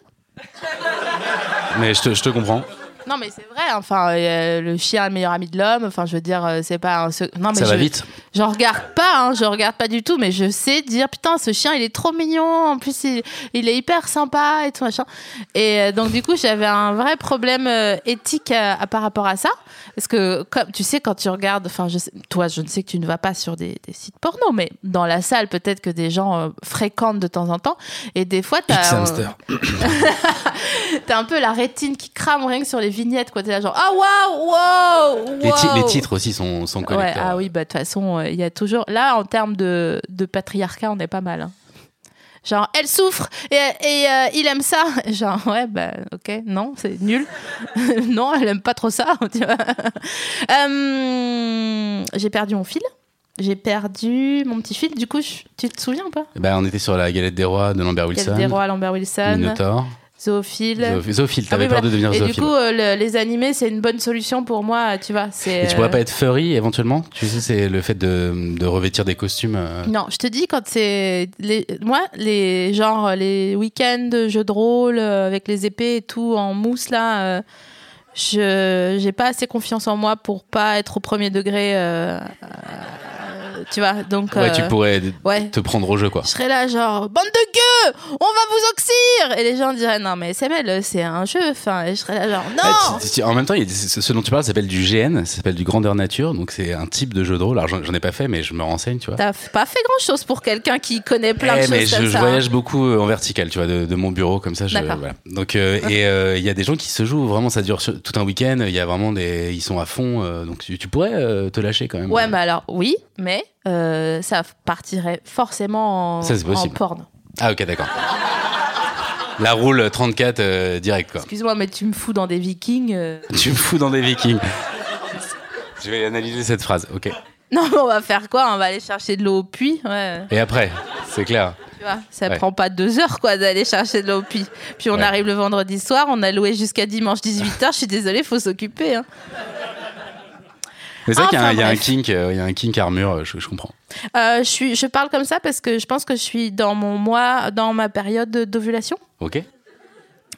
Mais je te, je te comprends. Non, mais c'est vrai. Enfin, euh, le chien est le meilleur ami de l'homme. Enfin, je veux dire, euh, c'est pas un. sec- Non, mais ça va je- vite. J'en regarde pas, hein, je regarde pas du tout, mais je sais dire putain, ce chien il est trop mignon, en plus il, il est hyper sympa et tout machin. Et euh, donc du coup j'avais un vrai problème euh, éthique à, à- par rapport à ça, parce que comme tu sais quand tu regardes, enfin je sais- toi je ne sais que tu ne vas pas sur des, des sites porno, mais dans la salle peut-être que des gens euh, fréquentent de temps en temps, et des fois t'as euh, hamster. t'as un peu la rétine qui crame rien que sur les vignettes quoi, t'es là genre ah waouh waouh Les, ti- waouh. les titres aussi sont, sont Ouais, collecteurs. ah oui, bah de toute façon, euh, il y a toujours. Là, en termes de, de patriarcat, on est pas mal. hein. Genre, elle souffre et, et, euh, il aime ça. Genre, ouais, bah ok, non, c'est nul. non, elle aime pas trop ça. Euh, J'ai perdu mon fil. J'ai perdu mon petit fil. Du coup, je- tu te souviens ou pas? Bah, on était sur la galette des rois de Lambert Wilson. avait des rois, Lambert Wilson, Minotaur. Zoophile. Zoophile. Ah t'avais oui, peur voilà. de devenir Et du zoophile. coup, euh, le- les animés, c'est une bonne solution pour moi, tu vois. Et tu pourrais euh, pas être furry éventuellement? Tu sais, c'est le fait de, de revêtir des costumes. euh, Non, je te dis quand c'est les moi les genre les week-ends jeux de rôle avec les épées et tout en mousse là, euh, je j'ai pas assez confiance en moi pour pas être au premier degré. Tu vois, donc Ouais, tu euh, pourrais ouais. te prendre au jeu, quoi. Je serais là genre bande de gueux, on va vous oxyre et les gens diraient non mais c'est belle, c'est un jeu. Enfin, je serais là genre non. Ah, en même temps, il y a des- ce dont tu parles s'appelle du GN, ça s'appelle du grandeur nature, donc c'est un type de jeu de rôle. Alors j'en ai pas fait, mais je me renseigne, tu vois. T'as pas fait grand chose pour quelqu'un qui connaît plein de Eh, choses mais je, comme je ça. voyage beaucoup euh, en vertical, tu vois, de, de mon bureau comme ça. Je, voilà. Donc euh, et euh, il y a des gens qui se jouent vraiment, ça dure sur- tout un week-end. Il y a vraiment des, ils sont à fond, donc tu, tu pourrais te lâcher quand même. Ouais, mais alors, oui, mais euh, ça partirait forcément en, Ça, en porn. Ah ok, d'accord. La roule 34 euh, direct quoi. Excuse-moi, mais tu me fous dans des vikings. euh. tu me fous dans des Vikings. Je vais analyser cette phrase, ok. Non, mais on va faire quoi? On va aller chercher de l'eau au puits ouais. Et après, c'est clair. Tu vois, ça Ouais. prend pas deux heures quoi d'aller chercher de l'eau au puits. Puis on Ouais. arrive le vendredi soir, on a loué jusqu'à dimanche 18h. Je suis désolée, faut s'occuper. hein. Mais c'est vrai qu'il y a un- y, a kink, euh, y a un kink armure, euh, je, je comprends. Euh, je, suis, je parle comme ça parce que je pense que je suis dans mon mois, dans ma période d'ovulation. Ok.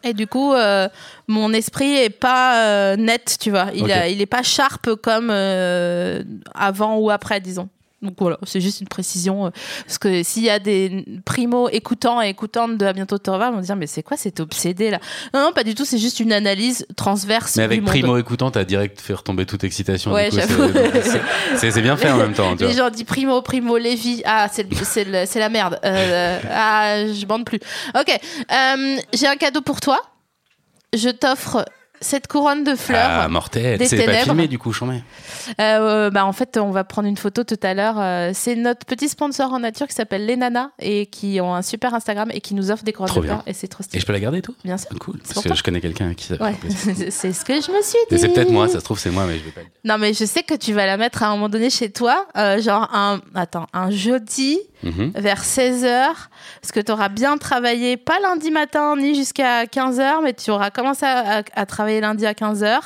Et du coup, euh, mon esprit est pas euh, net, tu vois. Il, Ok. a- il est pas sharp comme euh, avant ou après, disons. Donc voilà, c'est juste une précision. euh, Parce que s'il y a des primo écoutants et écoutantes de À bientôt te revoir, ils vont dire Mais c'est quoi cet obsédé là? Non, non, pas du tout, c'est juste une analyse transverse. Mais du avec monde. Primo écoutant, t'as direct fait retomber toute excitation. Ouais, c'est- bien fait en même temps. Tu Les vois. gens disent primo, primo, Lévi. Ah, c'est la merde. Euh, ah, je bande plus. Ok. Euh, J'ai un cadeau pour toi. Je t'offre cette couronne de fleurs. Ah, mortel. des C'est pas filmé du coup, j'en. Euh, bah, en fait, on va prendre une photo tout à l'heure. Euh, c'est notre petit sponsor en nature qui s'appelle Les Nanas et qui ont un super Instagram et qui nous offre des couronnes Trop de bien. fleurs. Et c'est trop Et stylé. je peux la garder et tout Bien sûr. Ah, Cool. Parce que je connais quelqu'un qui ça. Ouais, c'est ce que je me suis dit. C'est peut-être moi, ça se trouve c'est moi, mais je vais pas. Non, mais je sais que tu vas la mettre à un moment donné chez toi, euh, genre un, attends, un jeudi Mhm. vers 16h, parce que tu auras bien travaillé, pas lundi matin ni jusqu'à 15h, mais tu auras commencé à, à- à travailler lundi à 15h.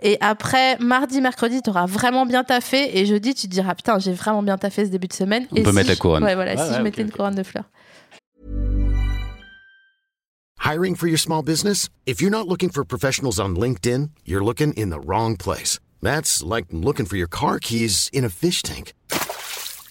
Et après, mardi, mercredi, tu auras vraiment bien taffé. Et jeudi, tu te diras, putain, j'ai vraiment bien taffé ce début de semaine. On et peut si mettre la je- couronne. Ouais, voilà, si ouais, je mettais une ok. couronne de fleurs. Hiring for your small business? If you're not looking for professionals on LinkedIn, you're looking in the wrong place. That's like looking for your car keys in a fish tank.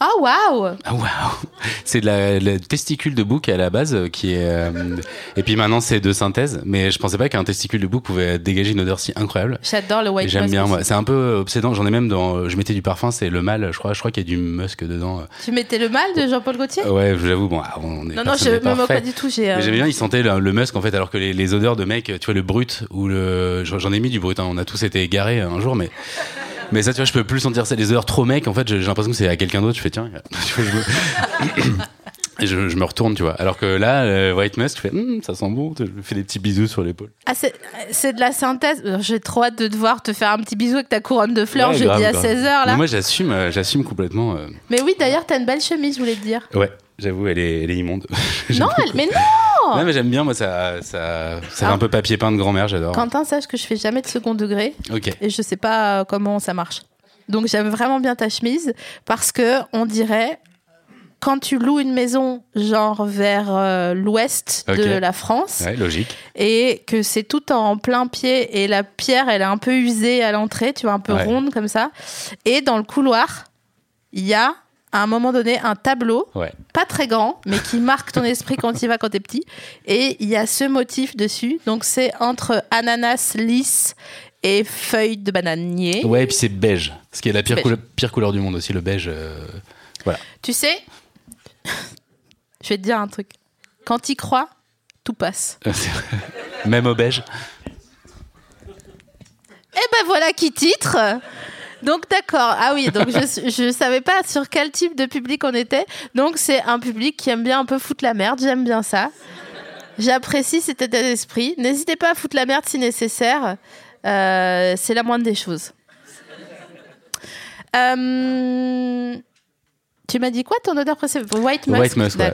Ah, waouh Ah waouh C'est de la, la testicule de bouc à la base euh, qui est euh, et puis maintenant c'est de synthèse mais je pensais pas qu'un testicule de bouc pouvait dégager une odeur si incroyable. J'adore le white J'aime bien moi, c'est un peu obsédant, j'en ai même dans je mettais du parfum, c'est le mâle, je crois je crois qu'il y a du musk dedans. Tu mettais le mal de Jean-Paul Gaultier? Ouais, j'avoue bon, ah, on est Non, non, je me moque pas du tout. J'ai, euh, Mais j'aimais bien, il sentait le, le musk en fait, alors que les, les odeurs de mec, tu vois, le brut ou le. J'en ai mis du brut, hein, on a tous été égarés un jour, mais. Mais ça, tu vois, je peux plus sentir ça. Les odeurs trop mec, en fait, j'ai l'impression que c'est à quelqu'un d'autre. Je fais, tiens, tu vois, je, me... Et je, je me retourne, tu vois. Alors que là, le White Musk, je fais, Hum, ça sent bon, je fais des petits bisous sur l'épaule. Ah, c'est, c'est de la synthèse. Euh, J'ai trop hâte de te voir te faire un petit bisou avec ta couronne de fleurs Ouais, jeudi grave, à grave. 16h. Là. Mais moi, j'assume, euh, j'assume complètement. euh, Mais oui, d'ailleurs, t'as une belle chemise, je voulais te dire. Ouais, j'avoue, elle est, elle est immonde. Non, elle- mais non Non, mais j'aime bien, moi, ça, ça, ça fait un peu papier peint de grand-mère, j'adore. Quentin, sache que je fais jamais de second degré Ok. et je sais pas euh, comment ça marche. Donc j'aime vraiment bien ta chemise parce que on dirait quand tu loues une maison genre vers euh, l'ouest de la France Ouais, logique. et que c'est tout en plein pied et la pierre elle est un peu usée à l'entrée, tu vois un peu Ouais. ronde comme ça et dans le couloir, il y a à un moment donné un tableau Ouais. pas très grand, mais qui marque ton esprit quand tu y vas quand t'es petit. Et il y a ce motif dessus. Donc c'est entre ananas lisse et feuille de bananier. Ouais, et puis c'est beige. Ce qui est la pire, couleur, pire couleur du monde aussi, le beige. euh, Voilà. Tu sais, je vais te dire un truc. Quand tu crois, tout passe. Même au beige. Et ben voilà qui titre. Donc d'accord. Ah oui, donc je je savais pas sur quel type de public on était. Donc c'est un public qui aime bien un peu foutre la merde. J'aime bien ça. J'apprécie cet état d'esprit. N'hésitez pas à foutre la merde si nécessaire. Euh, c'est la moindre des choses. Euh, Tu m'as dit quoi ton odeur préférée? White musk. White musk, ouais.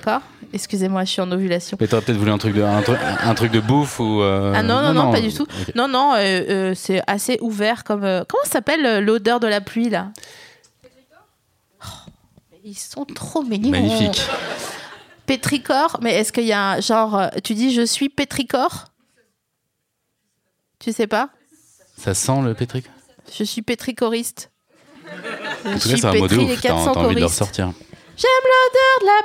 Excusez-moi, je suis en ovulation. Mais t'aurais peut-être voulu un truc de, un, truc, un truc de bouffe ou. euh, Ah non, non, non, pas du tout. Non, non, euh, euh, c'est assez ouvert comme. comment s'appelle l'odeur de la pluie là? Oh, Ils sont trop mignons. Magnifique. Pétricore, mais est-ce qu'il y a un genre. Tu dis je suis pétricore Tu sais pas? Ça sent le pétric Je suis pétricoriste. Je En tout cas, suis c'est un mot de pétri les ouf. T'as 400 t'as envie de le choristes. J'aime l'odeur de la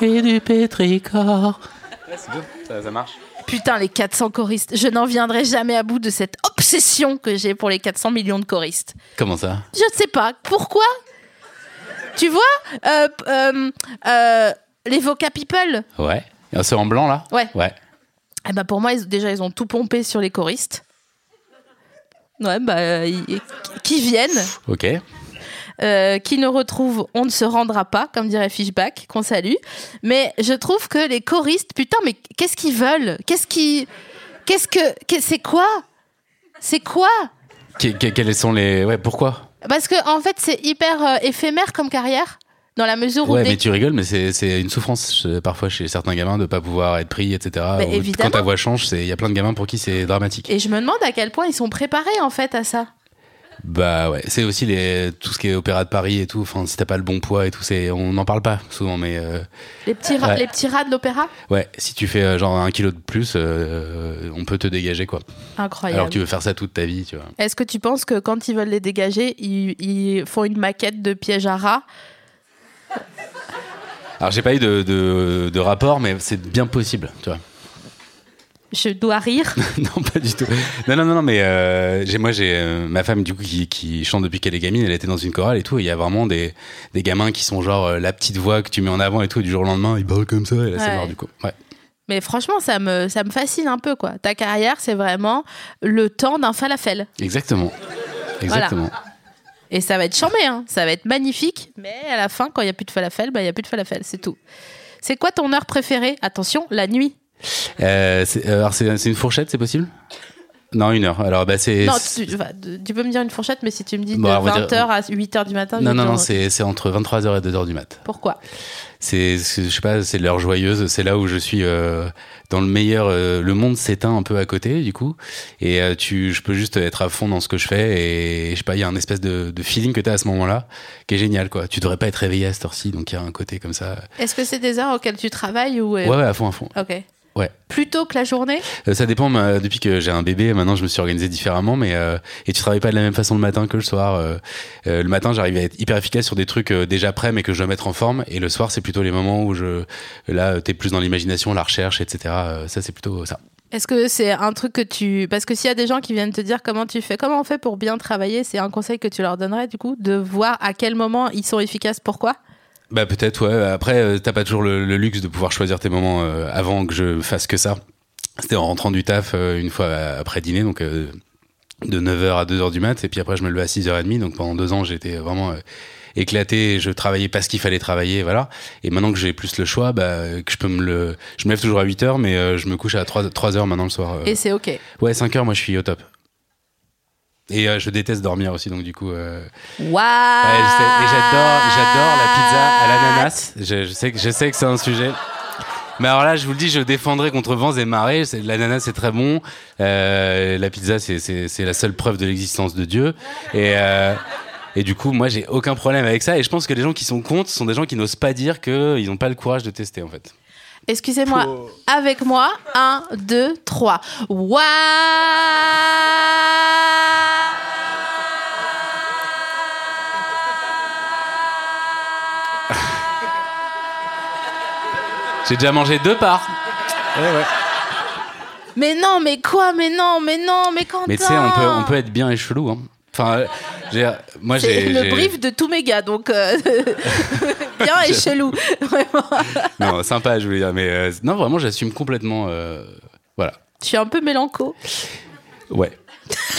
pluie Et du pétricor. ça, ça marche. Putain, les 400 choristes. Je n'en viendrai jamais à bout de cette obsession que j'ai pour les 400 millions de choristes. Comment ça? Je ne sais pas. Pourquoi? Tu vois euh, euh, euh, Les Voca People Ouais. Ah, C'est en blanc là? Ouais. Ouais. eh ben Pour moi, ils- déjà, ils ont tout pompé sur les choristes. Ouais, bah, euh, ils- qui viennent, Ok. Euh, qui ne retrouvent, on ne se rendra pas, comme dirait Fishback, qu'on salue. Mais je trouve que les choristes, putain, mais qu'est-ce qu'ils veulent? Qu'est-ce qui. Qu'est-ce que. C'est quoi? C'est quoi? Que- que- quels sont les. Ouais, pourquoi? Parce que, en fait, c'est hyper euh, éphémère comme carrière, dans la mesure où. Ouais, mais tu rigoles, mais c'est une souffrance parfois chez certains gamins de pas pouvoir être pris, etc. Quand ta voix change, il y a plein de gamins pour qui c'est dramatique. Et je me demande à quel point ils sont préparés en fait à ça. Bah ouais, c'est aussi les, tout ce qui est opéra de Paris et tout. Enfin, si t'as pas le bon poids et tout, c'est, on n'en parle pas souvent, mais euh, Les petits, Ouais. les petits rats de l'opéra? Ouais, si tu fais euh, genre un kilo de plus, euh, on peut te dégager quoi. Incroyable. Alors que tu veux faire ça toute ta vie, tu vois. Est-ce que tu penses que quand ils veulent les dégager, ils, ils font une maquette de piège à rats Alors j'ai pas eu de, de, de rapport, mais c'est bien possible, tu vois. Je dois rire. non, pas du tout. Non, non, non, non mais euh, j'ai, moi, j'ai euh, ma femme, du coup, qui, qui chante depuis qu'elle est gamine, elle était dans une chorale et tout. Il y a vraiment des, des gamins qui sont genre euh, la petite voix que tu mets en avant et tout, et du jour au lendemain, ils parlent comme ça, et là, c'est mort, du coup. Ouais. Mais franchement, ça me, ça me fascine un peu, quoi. Ta carrière, c'est vraiment le temps d'un falafel. Exactement. Exactement. Et ça va être chambé, hein. ça va être magnifique. Mais à la fin, quand il n'y a plus de falafel, bah, il n'y a plus de falafel, c'est tout. C'est quoi ton heure préférée? Attention, la nuit. Euh, c'est, euh, alors, c'est, une fourchette, c'est possible? Non, une heure. Alors, bah, c'est. Non, tu, peux me dire une fourchette, mais si tu me dis de Bon, dire- 20h à 8h du matin, Non, non, non, c'est, entre 23h et 2h du mat. Pourquoi? C'est, je sais pas, c'est l'heure joyeuse. C'est là où je suis euh, dans le meilleur. euh, le monde s'éteint un peu à côté, du coup, et euh, tu, je peux juste être à fond dans ce que je fais. Et je sais pas, il y a un espèce de, de feeling que tu as à ce moment-là, qui est génial, quoi. Tu devrais pas être réveillé à cette heure-ci, donc il y a un côté comme ça. Est-ce que c'est des heures auxquelles tu travailles ou... Ouais, ouais, à fond, à fond. Ok. Ouais. Plutôt que la journée Euh, ça dépend. ma- depuis que j'ai un bébé, maintenant je me suis organisé différemment, mais euh, et tu travailles pas de la même façon le matin que le soir. euh, euh, le matin, j'arrive à être hyper efficace sur des trucs euh, déjà prêts, mais que je dois mettre en forme. Et le soir, c'est plutôt les moments où je là, t'es plus dans l'imagination, la recherche, etc. Euh, ça, c'est plutôt ça. Est-ce que c'est un truc que tu... Parce que s'il y a des gens qui viennent te dire comment tu fais, comment on fait pour bien travailler, c'est un conseil que tu leur donnerais du coup, de voir à quel moment ils sont efficaces, pourquoi? Bah peut-être, ouais. Après, euh, t'as pas toujours le, le luxe de pouvoir choisir tes moments euh, avant que je fasse que ça. C'était en rentrant du taf euh, une fois après dîner, donc euh, de 9h à 2h du mat, et puis après je me levais à 6h30, donc pendant deux ans j'étais vraiment éclaté, je travaillais pas ce qu'il fallait travailler, voilà. Et maintenant que j'ai plus le choix, bah, que je peux me le... Je me lève toujours à 8h, mais euh, je me couche à 3, 3h maintenant le soir. euh. Et c'est ok. Ouais, 5h, moi je suis au top. Et euh, je déteste dormir aussi, donc du coup... euh, Waouh Ouais, je sais. Et j'adore, j'adore la pizza à l'ananas. Je, je sais que, je sais que c'est un sujet. Mais alors là, je vous le dis, je défendrai contre vents et marées. L'ananas, c'est très bon. Euh, la pizza, c'est- c'est c'est la seule preuve de l'existence de Dieu. Et, euh, et du coup, moi, j'ai aucun problème avec ça. Et je pense que les gens qui sont contre sont des gens qui n'osent pas dire qu'ils n'ont pas le courage de tester, en fait. Excusez-moi, avec moi, 1, 2, 3. Waouh J'ai déjà mangé deux parts. Ouais, ouais. Mais non, mais quoi Mais non, mais non, mais Quentin Mais tu sais, on peut, on peut être bien et chelou. Hein. Enfin, j'ai- moi, C'est j'ai. le j'ai- brief de tous mes gars, donc euh, bien et chelou, vraiment. Non, sympa, je voulais dire. Mais euh, non, vraiment, j'assume complètement. euh, voilà. Je suis un peu mélanco. Ouais.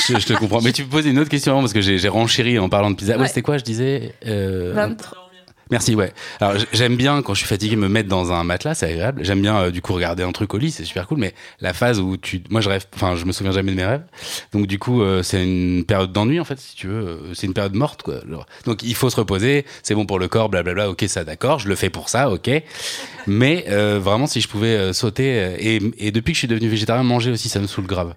Je, je te comprends. Mais tu me posais une autre question avant parce que j'ai j'ai renchéri en parlant de pizza. Ouais, Ouais. c'était quoi, je disais euh, 23. Merci, ouais. Alors j'aime bien quand je suis fatigué me mettre dans un matelas, c'est agréable. J'aime bien euh, du coup regarder un truc au lit, c'est super cool. Mais la phase où tu, moi je rêve, enfin je me souviens jamais de mes rêves. Donc du coup euh, c'est une période d'ennui en fait, si tu veux. Euh, C'est une période morte quoi. Donc il faut se reposer, c'est bon pour le corps, blablabla. Ok, ça d'accord, je le fais pour ça, ok. Mais euh, vraiment si je pouvais euh, sauter et, et depuis que je suis devenu végétarien, manger aussi ça me saoule grave.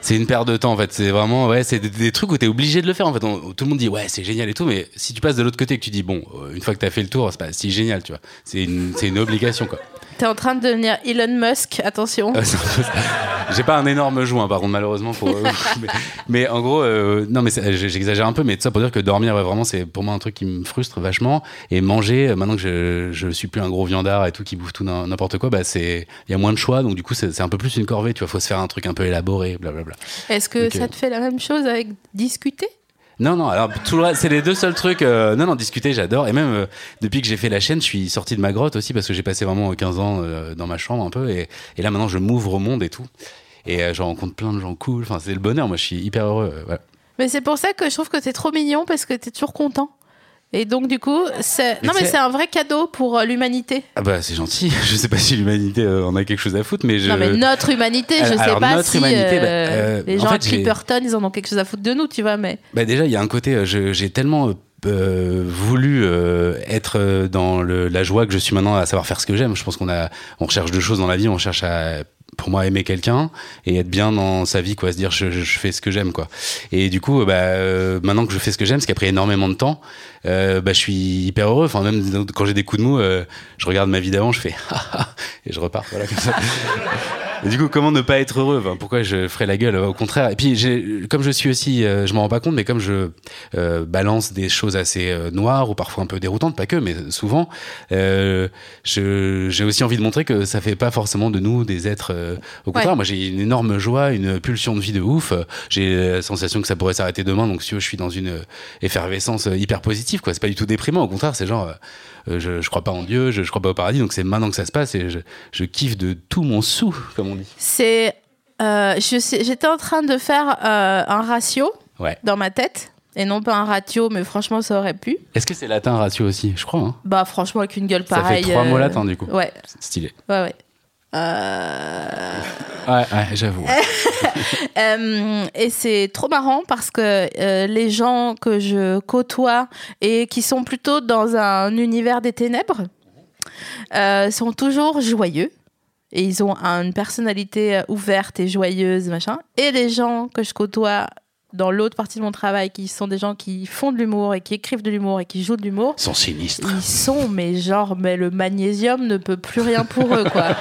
C'est une perte de temps en fait. C'est vraiment ouais, c'est des, trucs où t'es obligé de le faire en fait. Tout le monde dit ouais c'est génial et tout, mais si tu passes de l'autre côté et que tu dis bon euh, une fois que t'as fait le tour c'est pas si génial tu vois. C'est une c'est une obligation quoi. T'es en train de devenir Elon Musk, attention. Ça. J'ai pas un énorme joint par contre malheureusement pour. euh, mais, mais en gros euh, non mais j'exagère un peu mais tout ça pour dire que dormir ouais, vraiment c'est pour moi un truc qui me frustre vachement et manger euh, maintenant que je je suis plus un gros viandard et tout qui bouffe tout n'im- n'importe quoi bah c'est il y a moins de choix donc du coup c'est un peu plus une corvée tu vois faut se faire un truc un peu élaboré blablabla. Est-ce que ça te fait la même chose avec discuter? Non, non, alors tout le reste, c'est les deux seuls trucs. euh, non, non, discuter, j'adore. Et même euh, depuis que j'ai fait la chaîne, je suis sorti de ma grotte aussi parce que j'ai passé vraiment 15 ans euh, dans ma chambre un peu. Et, et là, maintenant, je m'ouvre au monde et tout. Et euh, je rencontre plein de gens cool. Enfin, c'est le bonheur. Moi, je suis hyper heureux. euh, voilà. Mais c'est pour ça que je trouve que t'es trop mignon parce que t'es toujours content. Et donc du coup, c'est non mais c'est un vrai cadeau pour euh, l'humanité. Ah bah, c'est gentil. Je sais pas si l'humanité euh, en a quelque chose à foutre, mais je. Non mais notre humanité, je Alors, sais pas notre si humanité, euh, bah, euh, les en gens fait, à Clipperton, ils en ont quelque chose à foutre de nous, tu vois. Mais Bah déjà, il y a un côté, je- j'ai tellement euh, voulu euh, être dans le, la joie que je suis maintenant à savoir faire ce que j'aime. Je pense qu'on a, on recherche deux choses dans la vie. On cherche à pour moi aimer quelqu'un et être bien dans sa vie quoi. Se dire je, je fais ce que j'aime quoi. Et du coup bah euh, maintenant que je fais ce que j'aime ce qui a pris énormément de temps euh, bah je suis hyper heureux. Enfin même quand j'ai des coups de mou euh, je regarde ma vie d'avant je fais et je repars. Voilà comme ça et du coup, comment ne pas être heureux enfin, Pourquoi je ferais la gueule? Au contraire. Et puis, j'ai- comme je suis aussi, euh, je m'en rends pas compte, mais comme je euh, balance des choses assez euh, noires ou parfois un peu déroutantes, pas que, mais souvent, euh, je- j'ai aussi envie de montrer que ça fait pas forcément de nous des êtres. euh, au contraire, Ouais. moi, j'ai une énorme joie, une pulsion de vie de ouf. J'ai la sensation que ça pourrait s'arrêter demain. Donc, si je suis dans une effervescence hyper positive. quoi. C'est pas du tout déprimant. Au contraire, c'est genre, je, je crois pas en Dieu, je, je crois pas au paradis. Donc, c'est maintenant que ça se passe et je, je kiffe de tout mon sou, comme on dit. C'est. euh, J'étais en train de faire euh, un ratio Ouais. dans ma tête. Et non pas un ratio, mais franchement, ça aurait pu. Est-ce que c'est latin ratio aussi? Je crois. Hein. Bah, franchement, avec une gueule Ça fait pareille. trois mots euh, latins, du coup. Ouais, Stylé. ouais, ouais. Euh, Ouais, ouais j'avoue. Euh, et c'est trop marrant parce que euh, les gens que je côtoie et qui sont plutôt dans un univers des ténèbres euh, sont toujours joyeux. Et ils ont un- une personnalité ouverte et joyeuse, machin. Et les gens que je côtoie dans l'autre partie de mon travail, qui sont des gens qui font de l'humour et qui écrivent de l'humour et qui jouent de l'humour, Ils sont sinistres. ils sont, mais genre, mais le magnésium ne peut plus rien pour eux, quoi.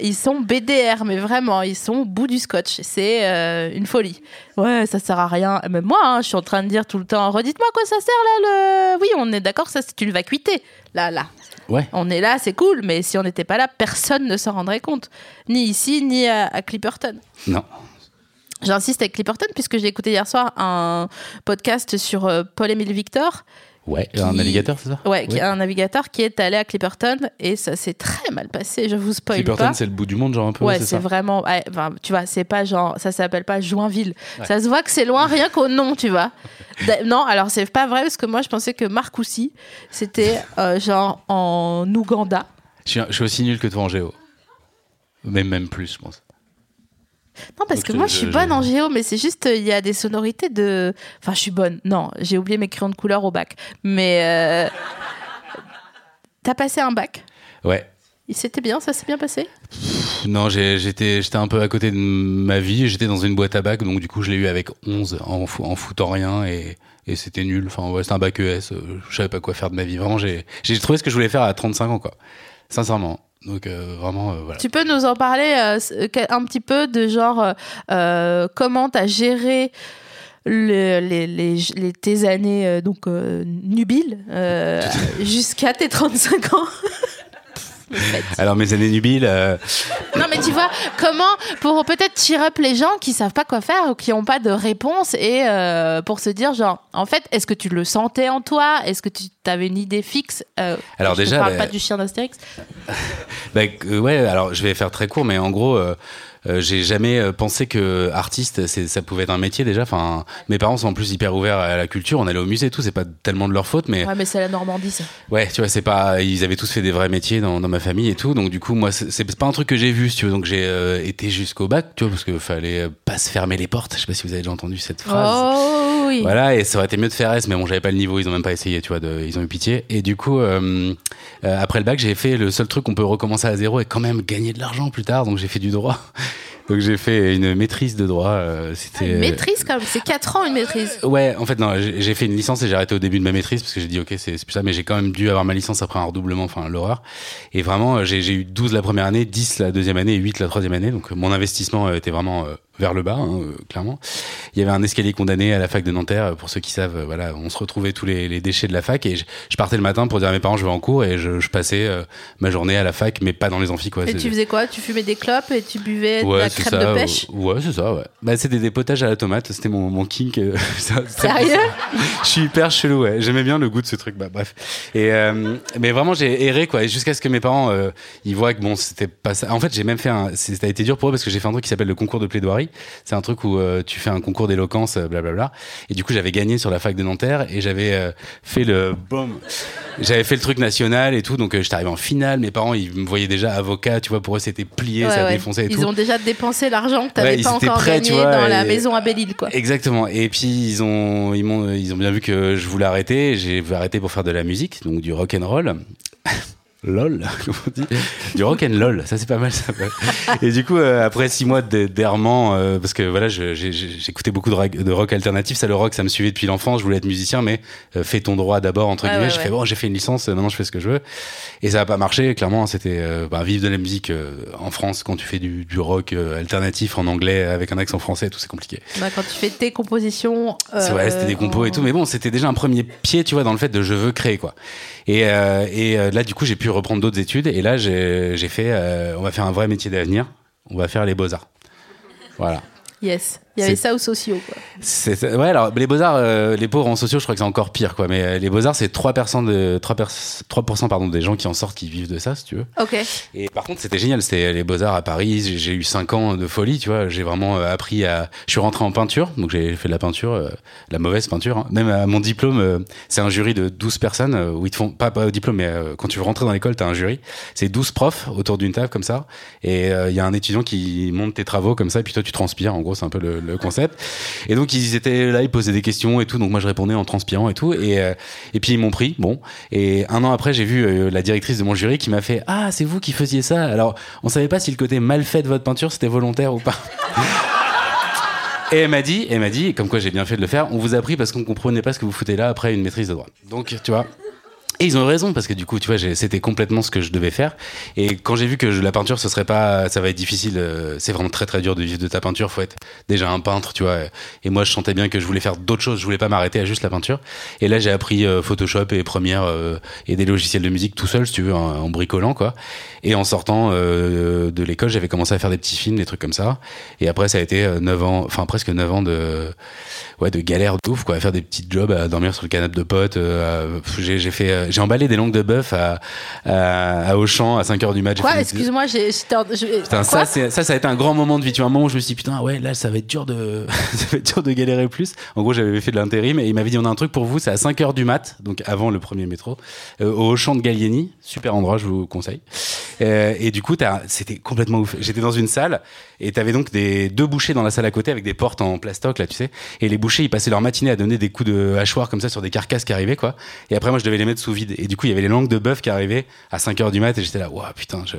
Ils sont BDR, mais vraiment, ils sont au bout du scotch. C'est euh, une folie. Ouais, ça sert à rien. Même moi, hein, je suis en train de dire tout le temps, redites-moi quoi ça sert là le. Oui, on est d'accord, ça c'est une vacuité. Là, là. Ouais. On est là, c'est cool, mais si on n'était pas là, personne ne s'en rendrait compte. Ni ici, ni à, à Clipperton. Non. J'insiste avec Clipperton, puisque j'ai écouté hier soir un podcast sur euh, Paul-Émile Victor, Ouais. Qui- Un navigateur, c'est ça Ouais, un navigateur qui est allé à Clipperton et ça s'est très mal passé. Je vous spoil Clipperton, pas. c'est le bout du monde, genre un peu. Ouais, c'est vraiment. ouais, enfin, tu vois, c'est pas genre. Ça s'appelle pas Joinville. Ça se voit que c'est loin rien qu'au nom, tu vois. Non, alors c'est pas vrai parce que moi je pensais que Marcoussis c'était euh, genre en Ouganda. Je suis, je suis aussi nul que toi en géo. Mais même plus, je pense. Non, parce Donc, que moi je suis bonne je- en géo, mais c'est juste euh, il y a des sonorités de. Enfin, je suis bonne. Non, j'ai oublié mes crayons de couleur au bac. Mais. euh, T'as passé un bac? Ouais. C'était bien, ça s'est bien passé? Non, j'ai- j'étais un peu à côté de ma vie. J'étais dans une boîte à bac, donc du coup, je l'ai eu avec 11 en, fou- en foutant rien et, et c'était nul. Enfin, ouais, c'était un bac ES. euh, Je savais pas quoi faire de ma vie. Vraiment, j'ai j'ai trouvé ce que je voulais faire à 35 ans, quoi. Sincèrement. Donc, euh, vraiment, euh, voilà. Tu peux nous en parler euh, que- un petit peu de genre euh, euh, comment t'as géré le- les, les- les- tes années euh, donc euh, nubiles euh, jusqu'à tes 35 ans? Alors, mes années nubiles, euh, Non mais tu vois comment pour peut-être cheer up les gens qui savent pas quoi faire ou qui ont pas de réponse et euh, pour se dire genre en fait est-ce que tu le sentais en toi? Est-ce que tu avais une idée fixe? Euh, Alors je déjà, parle bah, pas du chien d'Astérix. Bah, ouais, alors je vais faire très court, mais en gros, euh, j'ai jamais euh, pensé que artiste, ça pouvait être un métier déjà. Enfin, mes parents sont en plus hyper ouverts à la culture. On allait au musée et tout, c'est pas tellement de leur faute, mais ouais mais c'est la Normandie ça ouais, tu vois, c'est pas. Ils avaient tous fait des vrais métiers dans, dans ma famille et tout, donc du coup, moi, c'est, pas un truc que j'ai vu, si tu veux. Donc j'ai euh, été jusqu'au bac, tu vois, parce qu'il fallait euh, pas se fermer les portes. Je sais pas si vous avez déjà entendu cette phrase. oh oui Voilà, et ça aurait été mieux de faire S, mais bon, j'avais pas le niveau, ils ont même pas essayé, tu vois, de, ils ont eu pitié. Et du coup, euh, euh, après le bac, j'ai fait le seul truc qu'on peut recommencer à zéro et quand même gagner de l'argent plus tard, donc j'ai fait du droit. Donc j'ai fait une maîtrise de droit. euh, C'était Une maîtrise quand même, c'est 4 ans une maîtrise. Ouais, en fait, non, j'ai fait une licence et j'ai arrêté au début de ma maîtrise parce que j'ai dit, ok, c'est plus ça, mais j'ai quand même dû avoir ma licence après un redoublement, enfin, l'horreur. Et vraiment, euh, j'ai eu 12 la première année, 10 la deuxième année et 8 la troisième année. Donc, euh, mon investissement était vraiment euh, vers le bas, hein, euh, clairement. Il y avait un escalier condamné à la fac de Nanterre, pour ceux qui savent, euh, voilà, on se retrouvait tous les, les déchets de la fac et je, je partais le matin pour dire à mes parents, je vais en cours et je, je passais euh, ma journée à la fac, mais pas dans les amphis, quoi. Et tu faisais quoi? Tu fumais des clopes et tu buvais de Ouais, la c'est ça, de pêche Ouais, c'est ça, ouais. Bah, c'était des potages à la tomate, c'était mon, mon kink. euh, ça- Sérieux Je suis hyper chelou, ouais. J'aimais bien le goût de ce truc, bah bref. Et, euh, mais vraiment, j'ai erré, quoi. Et jusqu'à ce que mes parents, euh, ils voient que bon, c'était pas ça. En fait, j'ai même fait un. c'est- Ça a été dur pour eux parce que j'ai fait un truc qui s'appelle le concours de plaidoirie. C'est un truc où euh, tu fais un concours d'éloquence, euh, blablabla. Et du coup, j'avais gagné sur la fac de Nanterre et j'avais euh, fait le. Boum J'avais fait le truc national et tout, donc euh, j'étais arrivé en finale. Mes parents, ils me voyaient déjà avocat, tu vois, pour eux, c'était plié, Ouais, ça ouais. défonçait et Ils tout. ont déjà dépensé l'argent que tu Ouais, pas encore prêts, gagné vois, dans la et- maison à Belle-Île. Quoi. Exactement. Et puis ils ont ils m'ont ils ont bien vu que je voulais arrêter. J'ai arrêter pour faire de la musique, donc du rock and roll. Lol, comme on dit, du rock and lol, ça c'est pas mal ça. Et du coup, euh, après six mois de- d'errement, euh, parce que voilà, je- j'écoutais beaucoup de, rock- de rock alternatif, ça le rock, ça me suivait depuis l'enfance, je voulais être musicien, mais euh, fais ton droit d'abord entre guillemets. ouais, j'ai ouais. fait bon, j'ai fait une licence, maintenant je fais ce que je veux, et ça a pas marché. Clairement, c'était euh, bah, vivre de la musique euh, en France quand tu fais du, du rock euh, alternatif en anglais avec un accent français, et tout c'est compliqué. Bah, quand tu fais tes compositions. C'est vrai, c'était des compos et tout, mais bon, c'était déjà un premier pied, tu vois, dans le fait de je veux créer, quoi. Et, euh, et euh, là, du coup, j'ai pu reprendre d'autres études, et là, j'ai fait, euh, on va faire un vrai métier d'avenir, on va faire les beaux-arts. Voilà. Yes. Il y avait ça aux sociaux. Quoi. Ouais, alors les beaux-arts, euh, les pauvres en sociaux, je crois que c'est encore pire, quoi. Mais euh, les beaux-arts, c'est 3%, de, 3, 3% pardon, des gens qui en sortent, qui vivent de ça, si tu veux. Ok. Et par contre, c'était génial. C'était les Beaux-Arts à Paris. J'ai- eu 5 ans de folie, tu vois. J'ai vraiment euh, appris à. Je suis rentré en peinture, donc j'ai fait de la peinture, la mauvaise peinture. hein. Même à mon diplôme, c'est un jury de 12 personnes où ils te font. Pas, pas au diplôme, mais quand tu veux rentrer dans l'école, t'as un jury. C'est 12 profs autour d'une table comme ça. Et il y a un étudiant qui monte tes travaux comme ça, et puis toi, tu transpires. En gros, c'est un peu le, le concept. Et donc, ils étaient là, ils posaient des questions et tout. Donc, moi, je répondais en transpirant et tout. Et, euh, et puis, ils m'ont pris. Bon. Et un an après, j'ai vu euh, la directrice de mon jury qui m'a fait Ah, c'est vous qui faisiez ça. Alors, on savait pas si le côté mal fait de votre peinture, c'était volontaire ou pas. Et elle m'a dit, elle m'a dit, comme quoi j'ai bien fait de le faire, on vous a pris parce qu'on comprenait pas ce que vous foutez là après une maîtrise de droit. Donc, tu vois. Et ils ont raison parce que du coup, tu vois, c'était complètement ce que je devais faire. Et quand j'ai vu que je- la peinture, ce serait pas, ça va être difficile. euh, c'est vraiment très très dur de vivre de ta peinture. Faut être déjà un peintre, tu vois. Et moi, je sentais bien que je voulais faire d'autres choses. Je voulais pas m'arrêter à juste la peinture. Et là, j'ai appris euh, Photoshop et Premiere euh, et des logiciels de musique tout seul, si tu veux, en, bricolant quoi. Et en sortant euh, de l'école, j'avais commencé à faire des petits films, des trucs comme ça. Et après, ça a été euh, 9 ans, enfin presque 9 ans de ouais de galère de ouf quoi à faire des petits jobs à dormir sur le canapé de potes euh, j'ai fait euh, j'ai emballé des langues de bœuf à, à à Auchan à 5 heures du match Quoi Excuse-moi, j'ai. Putain, ça, ça, ça a été un grand moment de vie. Tu vois, un moment où je me suis dit, putain, ouais, là, ça va être dur de, ça va être dur de galérer plus. En gros, j'avais fait de l'intérim et il m'avait dit, on a un truc pour vous, c'est à 5 heures du mat, donc avant le premier métro, euh, au Auchan de Gallieni. Super endroit, je vous conseille. Euh, et du coup, c'était complètement ouf. J'étais dans une salle et t'avais donc des deux bouchers dans la salle à côté avec des portes en plastoc, là, tu sais. Et les bouchers, ils passaient leur matinée à donner des coups de hachoir comme ça sur des carcasses qui arrivaient, quoi. Et après, moi, je devais les mettre sous Et du coup, il y avait les langues de bœuf qui arrivaient à 5 heures du mat et j'étais là, waouh, putain, je...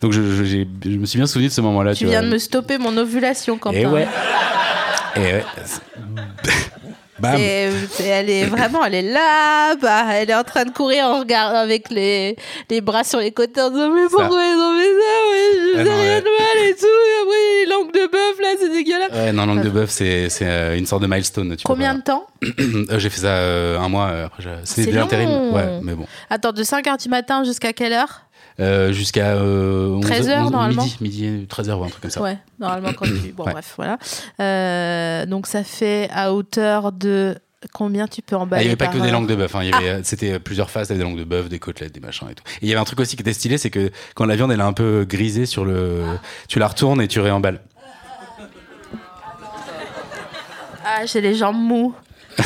Donc je, je, j'ai- je me suis bien souvenu de ce moment-là. Tu viens de me stopper mon ovulation, Quentin. Et ouais. Et ouais. Et, elle est vraiment, elle est là, bah, elle est en train de courir en regard avec les, les bras sur les côtés en disant mais pourquoi ils ont fait ça ouais, je non, rien ouais. de mal et tout et après les langues de bœuf là c'est dégueulasse. Ouais, non, langue de bœuf, c'est c'est euh, une sorte de milestone. Tu Combien de temps Euh, J'ai fait ça euh, un mois. euh, Après, de l'intérim. Ouais, mais bon. Attends, de 5h du matin jusqu'à quelle heure Euh, Jusqu'à euh, 11 13 heures, 11 normalement. Midi, midi 13 heures ou un truc comme ça. Ouais, normalement quand tu... Bon Ouais. bref, voilà. Euh, donc ça fait à hauteur de... Combien tu peux Ah, emballer il n'y avait pas que des langues de bœuf. hein. Avait, euh, C'était plusieurs phases. Des langues de bœuf, des côtelettes, des machins et tout. Et il y avait un truc aussi qui était stylé, c'est que quand la viande elle est un peu grisée sur le, tu la retournes et tu réemballes. Ah, j'ai les jambes mous.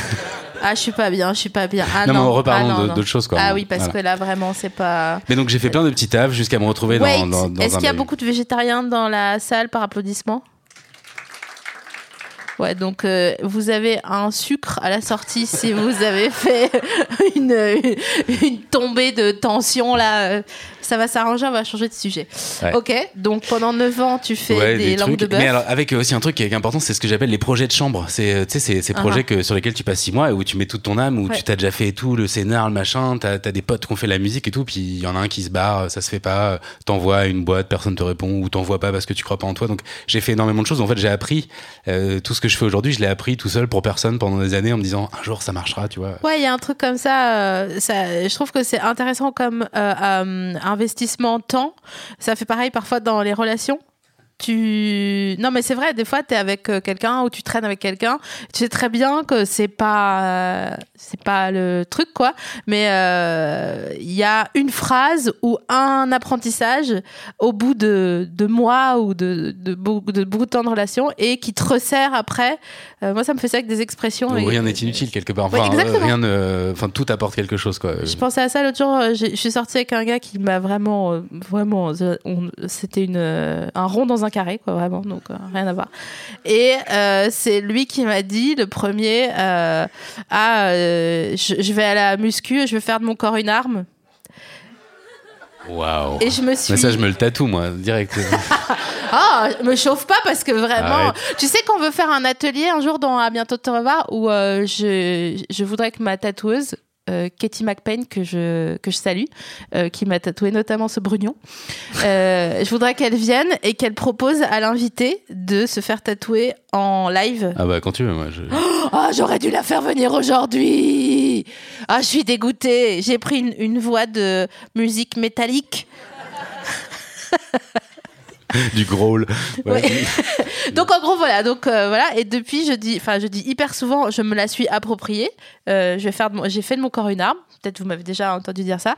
ah, je suis pas bien, je suis pas bien. Ah, Non, non, mais reparlons ah, de- non. d'autres choses, quoi. Ah oui, parce Voilà. que là vraiment c'est pas... Mais donc j'ai fait plein de petits tafs jusqu'à me retrouver dans, Wait, dans, dans est-ce qu'il y a beaucoup de végétariens dans la salle par applaudissement Ouais, donc euh, vous avez un sucre à la sortie si vous avez fait une, une tombée de tension là. Euh, Ça va s'arranger, on va changer de sujet. Ouais. Ok, donc pendant 9 ans, tu fais Ouais, des, langues trucs. de bœuf. Mais alors, avec euh, aussi un truc qui est important, c'est ce que j'appelle les projets de chambre. C'est, euh, tu sais, c'est ces Ah projets ah. que, sur lesquels tu passes six mois et où tu mets toute ton âme, où Ouais. tu t'as déjà fait tout, le scénar, le machin, t'as, t'as des potes qui ont fait la musique et tout, puis il y en a un qui se barre, ça se fait pas, t'envoies à une boîte, personne te répond, ou t'envoies pas parce que tu crois pas en toi. Donc, j'ai fait énormément de choses. En fait, j'ai appris, euh, tout ce que je fais aujourd'hui, je l'ai appris tout seul pour personne pendant des années en me disant, un jour ça marchera, tu vois. Ouais, il y a un truc comme ça, euh, ça. Je trouve que c'est intéressant comme euh, euh, investissement temps. Ça fait pareil parfois dans les relations. Tu non mais c'est vrai des fois tu es avec euh, quelqu'un ou tu traînes avec quelqu'un tu sais très bien que c'est pas euh, c'est pas le truc quoi mais euh, il y a une phrase ou un apprentissage au bout de, de mois ou de, de, beaucoup, de de temps de relation et qui te resserre après Euh, moi ça me fait ça avec des expressions et- rien n'est inutile quelque part. Enfin, euh, rien ne, enfin, tout apporte quelque chose, quoi. Je pensais à ça l'autre jour. euh, Je suis sortie avec un gars qui m'a vraiment, vraiment, c'était une un rond dans un carré, quoi, vraiment. Donc rien à voir. Et euh, c'est lui qui m'a dit le premier, euh, ah, je, je vais à la muscu, je vais faire de mon corps une arme. Waouh. Et je me suis. Mais ça, je me le tatoue, moi, direct. Ah, me chauffe pas parce que vraiment. Arrête. Tu sais qu'on veut faire un atelier un jour dans À bientôt te revoir où euh, je, je voudrais que ma tatoueuse. Euh, Katie McPain que je que je salue euh, qui m'a tatoué notamment ce brugnon Euh, je voudrais qu'elle vienne et qu'elle propose à l'invité de se faire tatouer en live ah bah, quand tu veux, moi. Je... Ah, j'aurais dû la faire venir aujourd'hui. Ah, je suis dégoûtée. J'ai pris une, une voix de musique métallique. du growl. Ouais. Donc en gros voilà. Donc euh, voilà. Et depuis, je dis, enfin, je dis hyper souvent, je me la suis appropriée. Euh, je vais faire, j'ai fait de mon corps une arme. Peut-être vous m'avez déjà entendu dire ça.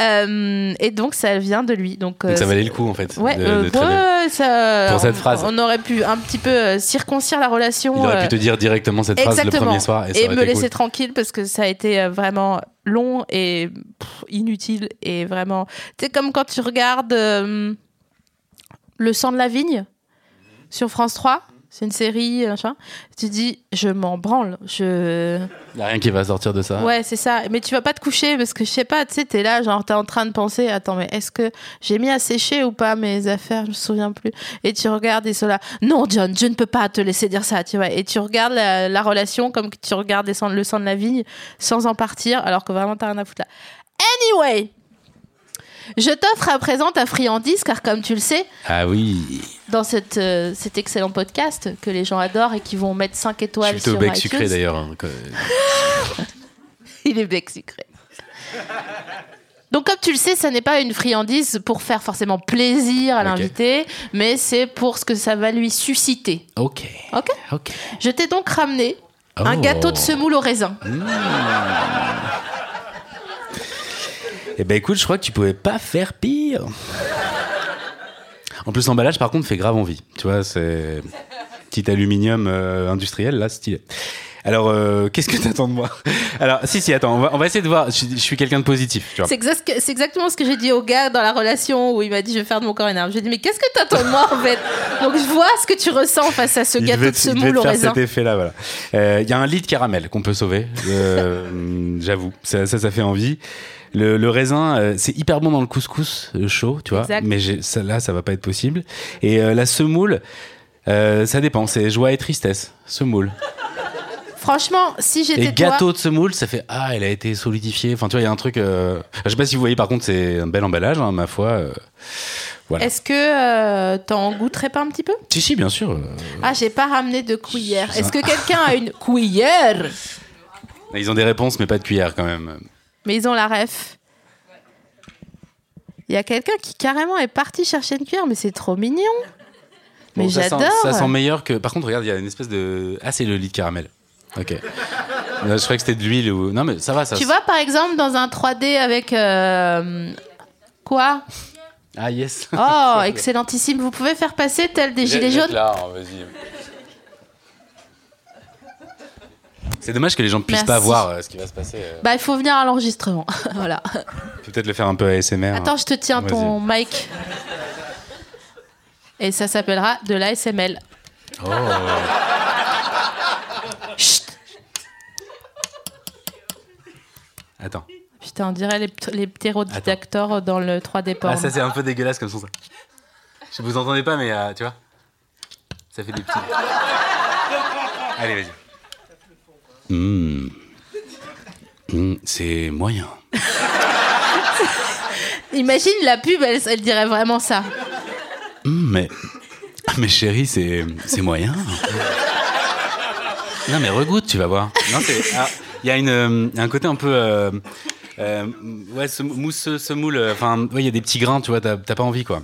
Euh, et donc ça vient de lui. Donc, Donc ça valait le coup, en fait. Ouais, de- de traîner. ouais, ça, Pour cette on- phrase. On aurait pu un petit peu circoncire la relation. Il aurait pu te dire directement cette phrase le Exactement. premier soir. Et, ça et me été laisser cool. tranquille parce que ça a été vraiment long et pff, inutile et vraiment. Sais, comme quand tu regardes Le sang de la vigne sur France 3. C'est une série, machin. Tu dis, je m'en branle. Je... Il n'y a rien qui va sortir de ça. Ouais, c'est ça. Mais tu vas pas te coucher parce que je sais pas, tu sais, t'es là, genre, t'es en train de penser, attends, mais est-ce que j'ai mis à sécher ou pas mes affaires? Je me souviens plus. Et tu regardes et là, non, John, je ne peux pas te laisser dire ça, tu vois. Et tu regardes la, la relation comme que tu regardes le sang de la vigne sans en partir, alors que vraiment t'as rien à foutre là. Anyway! Je t'offre à présent ta friandise, car comme tu le sais, Ah oui. dans cette, euh, cet excellent podcast que les gens adorent et qui vont mettre 5 Je étoiles suis plutôt sur bec iTunes. sucré d'ailleurs. hein, Il est bec sucré. Donc, comme tu le sais, ça n'est pas une friandise pour faire forcément plaisir à l'invité, mais c'est pour ce que ça va lui susciter. Ok. Ok Ok. Je t'ai donc ramené un Oh. gâteau de semoule au raisin. Eh ben écoute, je crois que tu pouvais pas faire pire. En plus, l'emballage, par contre, fait grave envie. Tu vois, c'est petit aluminium euh, industriel, là, stylé. Alors, euh, qu'est-ce que t'attends de moi? Alors, si, si, attends, on va, on va essayer de voir. Je, suis- je suis quelqu'un de positif, tu vois. C'est exact- c'est exactement ce que j'ai dit au gars dans la relation où il m'a dit je vais faire de mon corps une arme. J'ai dit mais qu'est-ce que t'attends de moi en fait? Donc je vois ce que tu ressens face à ce Il gâteau devait de semoule au raisin. cet effet-là, voilà. Euh, Il y a un lit de caramel qu'on peut sauver. J'avoue, ça, ça, ça fait envie. Le, le raisin, euh, c'est hyper bon dans le couscous euh, chaud, tu vois. Exact. Mais ça, là, ça va pas être possible. Et euh, la semoule, ça dépend. C'est joie et tristesse. Semoule. Franchement, si j'étais Et toi, gâteau de semoule, ça fait ah, elle a été solidifiée. Enfin, tu vois, il y a un truc. Je sais pas si vous voyez. Par contre, c'est un bel emballage, hein, ma foi. Voilà. est-ce que t'en goûterais pas un petit peu? Si, si, bien sûr. Ah, j'ai pas ramené de cuillère. Est-ce que quelqu'un a une cuillère? Ils ont des réponses, mais pas de cuillère quand même. Mais ils ont la ref. Il y a quelqu'un qui carrément est parti chercher une cuillère, mais c'est trop mignon. Mais Bon, j'adore. Ça sent meilleur que. Par contre, regarde, il y a une espèce de. Ah, c'est le lit de caramel. Ok. Je croyais que c'était de l'huile ou. Non, mais ça va, ça. Tu vois, par exemple, dans un 3D avec. euh, Quoi? Ah, yes. Oh, excellentissime. Vous pouvez faire passer tel des gilets jaunes Là, hein, vas-y. C'est dommage que les gens puissent Merci. pas voir euh, ce qui va se passer. euh. Bah, il faut venir à l'enregistrement. voilà. Peux peut-être le faire un peu ASMR. Attends, je te tiens Vas-y. ton mic. Et ça s'appellera de l'ASML. Oh. Chut Attends. Putain, on dirait les, pt- les ptérodacteurs dans le 3D porn. Ah, ça, c'est un peu dégueulasse comme son, ça. Je vous entendez pas, mais euh, tu vois. Ça fait des petits. Allez, vas-y. Mmh. Mmh, c'est moyen. Imagine la pub, elle, elle dirait vraiment ça. Mmh, mais. Mais chérie, c'est. C'est moyen. non, mais regoute, tu vas voir. Ah, Il y a une, un côté un peu. euh, euh, ouais, ce mousse semoule. euh, Enfin, ouais, il y a des petits grains, tu vois, t'as t'as pas envie, quoi.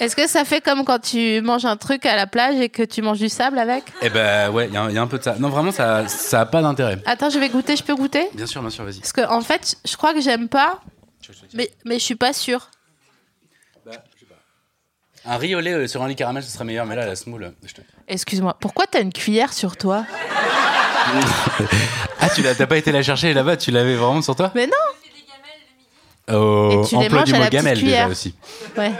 Est-ce que ça fait comme quand tu manges un truc à la plage et que tu manges du sable avec Eh ben, ouais, il y, a un- il y a un peu de ça. Non, vraiment, ça, ça a pas d'intérêt. Attends, je vais goûter, je peux goûter? Bien sûr, bien sûr, vas-y. Parce que en fait, je crois que j'aime pas, mais, mais je suis pas sûre. Un riz au lait euh, sur un lit caramel, ce serait meilleur, mais là, la semoule. euh, je te- Excuse-moi, pourquoi t'as une cuillère sur toi? Ah, tu l'as t'as pas été la chercher là-bas, tu l'avais vraiment sur toi? Mais non Au Et tu les emploi manges du mot gamelle déjà cuillère. aussi. Ouais.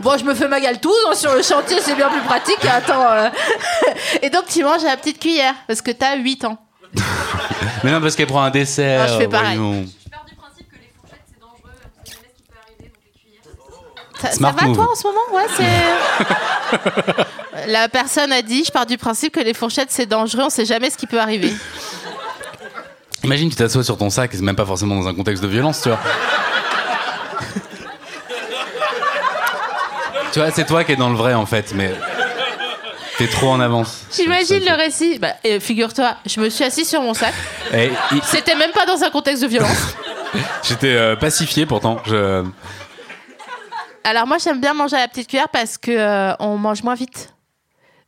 Bon, je me fais ma galtouze hein, sur le chantier, c'est bien plus pratique. Attends. euh. Et donc, tu manges à la petite cuillère parce que t'as 8 ans. Mais non, parce qu'elle prend un dessert. Ah, je fais pareil. voyons. Je pars du principe que les fourchettes c'est dangereux, on sait jamais ce qui peut arriver. Ça, ça va move. toi en ce moment Ouais, c'est. La personne a dit, je pars du principe que les fourchettes c'est dangereux, on sait jamais ce qui peut arriver. Imagine, tu t'assois sur ton sac, et c'est même pas forcément dans un contexte de violence, tu vois. Tu vois, c'est toi qui es dans le vrai en fait, mais t'es trop en avance. J'imagine le récit. Bah, et figure-toi, je me suis assis sur mon sac. ça- Et il- C'était même pas dans un contexte de violence. J'étais euh, pacifié pourtant. Je... Alors moi j'aime bien manger à la petite cuillère parce que euh, on mange moins vite.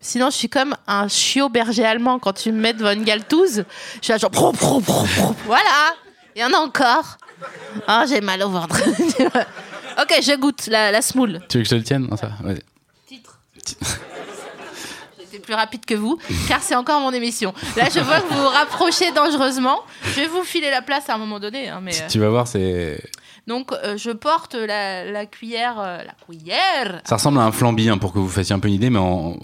Sinon je suis comme un chiot berger allemand quand tu me mets devant une galtouze. Je suis là genre prou, prou, prou, prou. voilà. Il y en a encore. Ah j'ai mal au ventre. ok je goûte la, la smoule. Tu veux que je te le tienne Non, ça va. Vas-y. Titre. J'étais plus rapide que vous car c'est encore mon émission. Là je vois que vous vous rapprochez dangereusement. Je vais vous filer la place à un moment donné. hein, mais, euh, Tu vas voir, c'est. Donc euh, je porte la, la cuillère, euh, la cuillère. Ça ressemble à un flambi hein, pour que vous fassiez un peu une idée, mais en.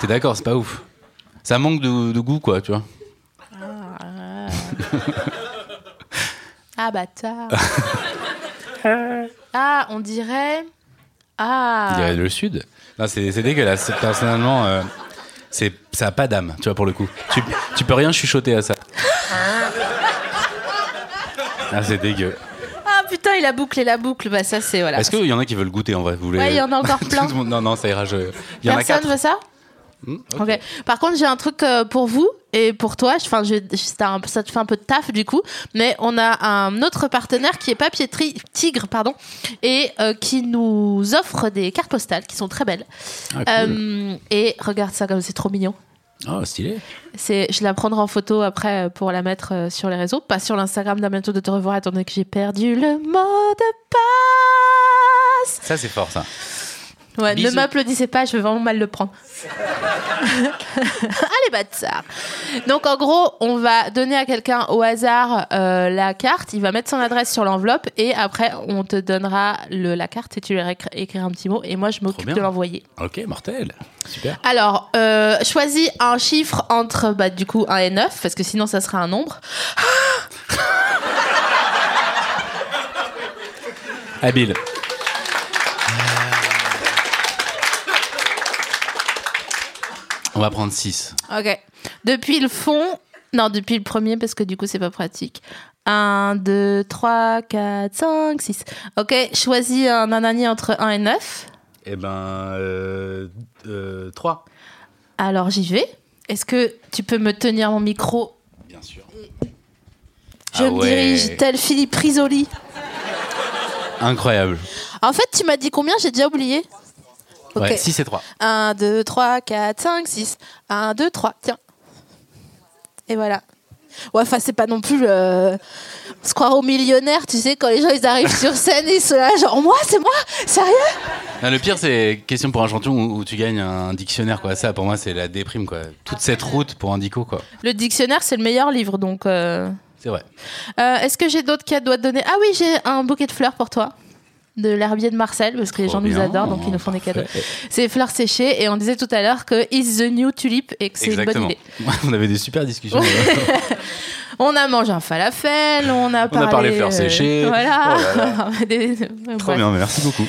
T'es d'accord, c'est pas ouf. Ça manque de, de goût, quoi, tu vois. Ah bâtard. ah on dirait. Ah. Il y a le sud. Non, c'est c'est dégueulasse. Personnellement, euh, c'est ça a pas d'âme, tu vois, pour le coup. Tu, tu peux rien chuchoter à ça. Ah, c'est dégueu. Ah putain il a bouclé la boucle. Bah ça c'est voilà. Est-ce qu'il y en a qui veulent goûter en vrai vous voulez... Ouais, il y en a encore Tout plein. le monde- Non, non, ça ira. Je... Il y en a Personne quatre. veut ça Hmm, ok. Par contre, j'ai un truc euh, pour vous et pour toi. Enfin, je- c'est un- ça te fait un peu de taf du coup, mais on a un autre partenaire qui est Papier Tigre, pardon, et euh, qui nous offre des cartes postales qui sont très belles. Ah, cool. Euh, et regarde ça comme c'est trop mignon. Oh, stylé. C'est, je la prendrai en photo après pour la mettre euh, sur les réseaux, pas sur l'Instagram d'un bientôt de te revoir, étant donné que j'ai perdu le mot de passe. Ça, c'est fort, ça. Ouais, ne m'applaudissez pas, je vais vraiment mal le prendre. Allez, bâtard. Donc, en gros, on va donner à quelqu'un au hasard euh, la carte, il va mettre son adresse sur l'enveloppe et après, on te donnera le, la carte et tu lui écris écrire un petit mot et moi, je m'occupe de l'envoyer. Ok, mortel. Super. Alors, euh, choisis un chiffre entre, bah, du coup, 1 et 9, parce que sinon, ça sera un nombre. Habile. On va prendre 6. Ok. Depuis le fond, non, depuis le premier, parce que du coup, c'est pas pratique. 1, 2, 3, 4, 5, 6. Ok, choisis un nanani entre 1 et 9. Eh ben, euh, 3. Alors, j'y vais. Est-ce que tu peux me tenir mon micro? Bien sûr. Je Ah me ouais. dirige tel Philippe Risoli. Incroyable. En fait, tu m'as dit combien? J'ai déjà oublié. Ok. Ouais, 6 et 3. 1, 2, 3, 4, 5, 6. 1, 2, 3. Tiens. Et voilà. Ouais, enfin, c'est pas non plus le. Se croire au millionnaire, tu sais, quand les gens ils arrivent sur scène, ils sont là, genre, moi, c'est moi? Sérieux? Non, le pire, c'est question pour un champion où, où tu gagnes un dictionnaire, quoi. Ça, pour moi, c'est la déprime, quoi. Toute cette route pour un dico, quoi. Le dictionnaire, c'est le meilleur livre, donc. euh, C'est vrai. euh, Est-ce que j'ai d'autres cadeaux à te donner? Ah oui, j'ai un bouquet de fleurs pour toi. De l'herbier de Marcel, parce que les gens nous adorent, donc ils nous font des cadeaux. C'est fleurs séchées, et on disait tout à l'heure que Is the new tulip, et que c'est une bonne Exactement. idée. On avait des super discussions. On a mangé un falafel, on a parlé. parlé fleurs séchées. Voilà. Oh là Des- Trop bien, merci beaucoup.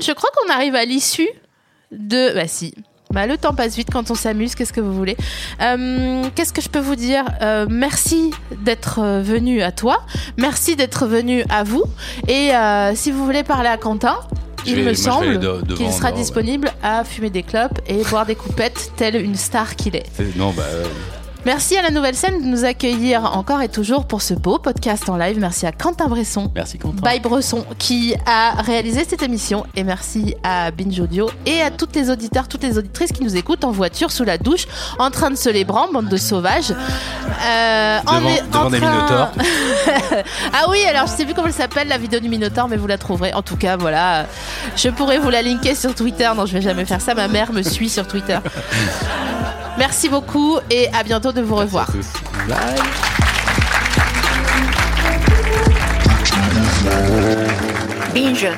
Je crois qu'on arrive à l'issue de. Bah si. Bah, le temps passe vite quand on s'amuse, qu'est-ce que vous voulez Euh, Qu'est-ce que je peux vous dire? Euh, Merci d'être euh, venu à toi, merci d'être venu à vous. Et euh, si vous voulez parler à Quentin, Je il vais- me semble de- qu'il sera dehors, ouais. disponible à fumer des clopes et boire des coupettes, tel une star qu'il est. Non, bah. Merci à la nouvelle scène de nous accueillir encore et toujours pour ce beau podcast en live. Merci à Quentin Bresson. Merci, Quentin. By Bresson qui a réalisé cette émission et merci à Binge Audio et à toutes les auditeurs, toutes les auditrices qui nous écoutent en voiture, sous la douche, en train de se les branler, bande de sauvages. Euh, en Devant- en des minotaures. ah oui, alors je sais plus comment elle s'appelle la vidéo du Minotaure, mais vous la trouverez. En tout cas, voilà, je pourrais vous la linker sur Twitter. Non, je vais jamais faire ça. Ma mère me suit sur Twitter. Merci beaucoup et à bientôt de vous revoir. Tous. Bye. Binge.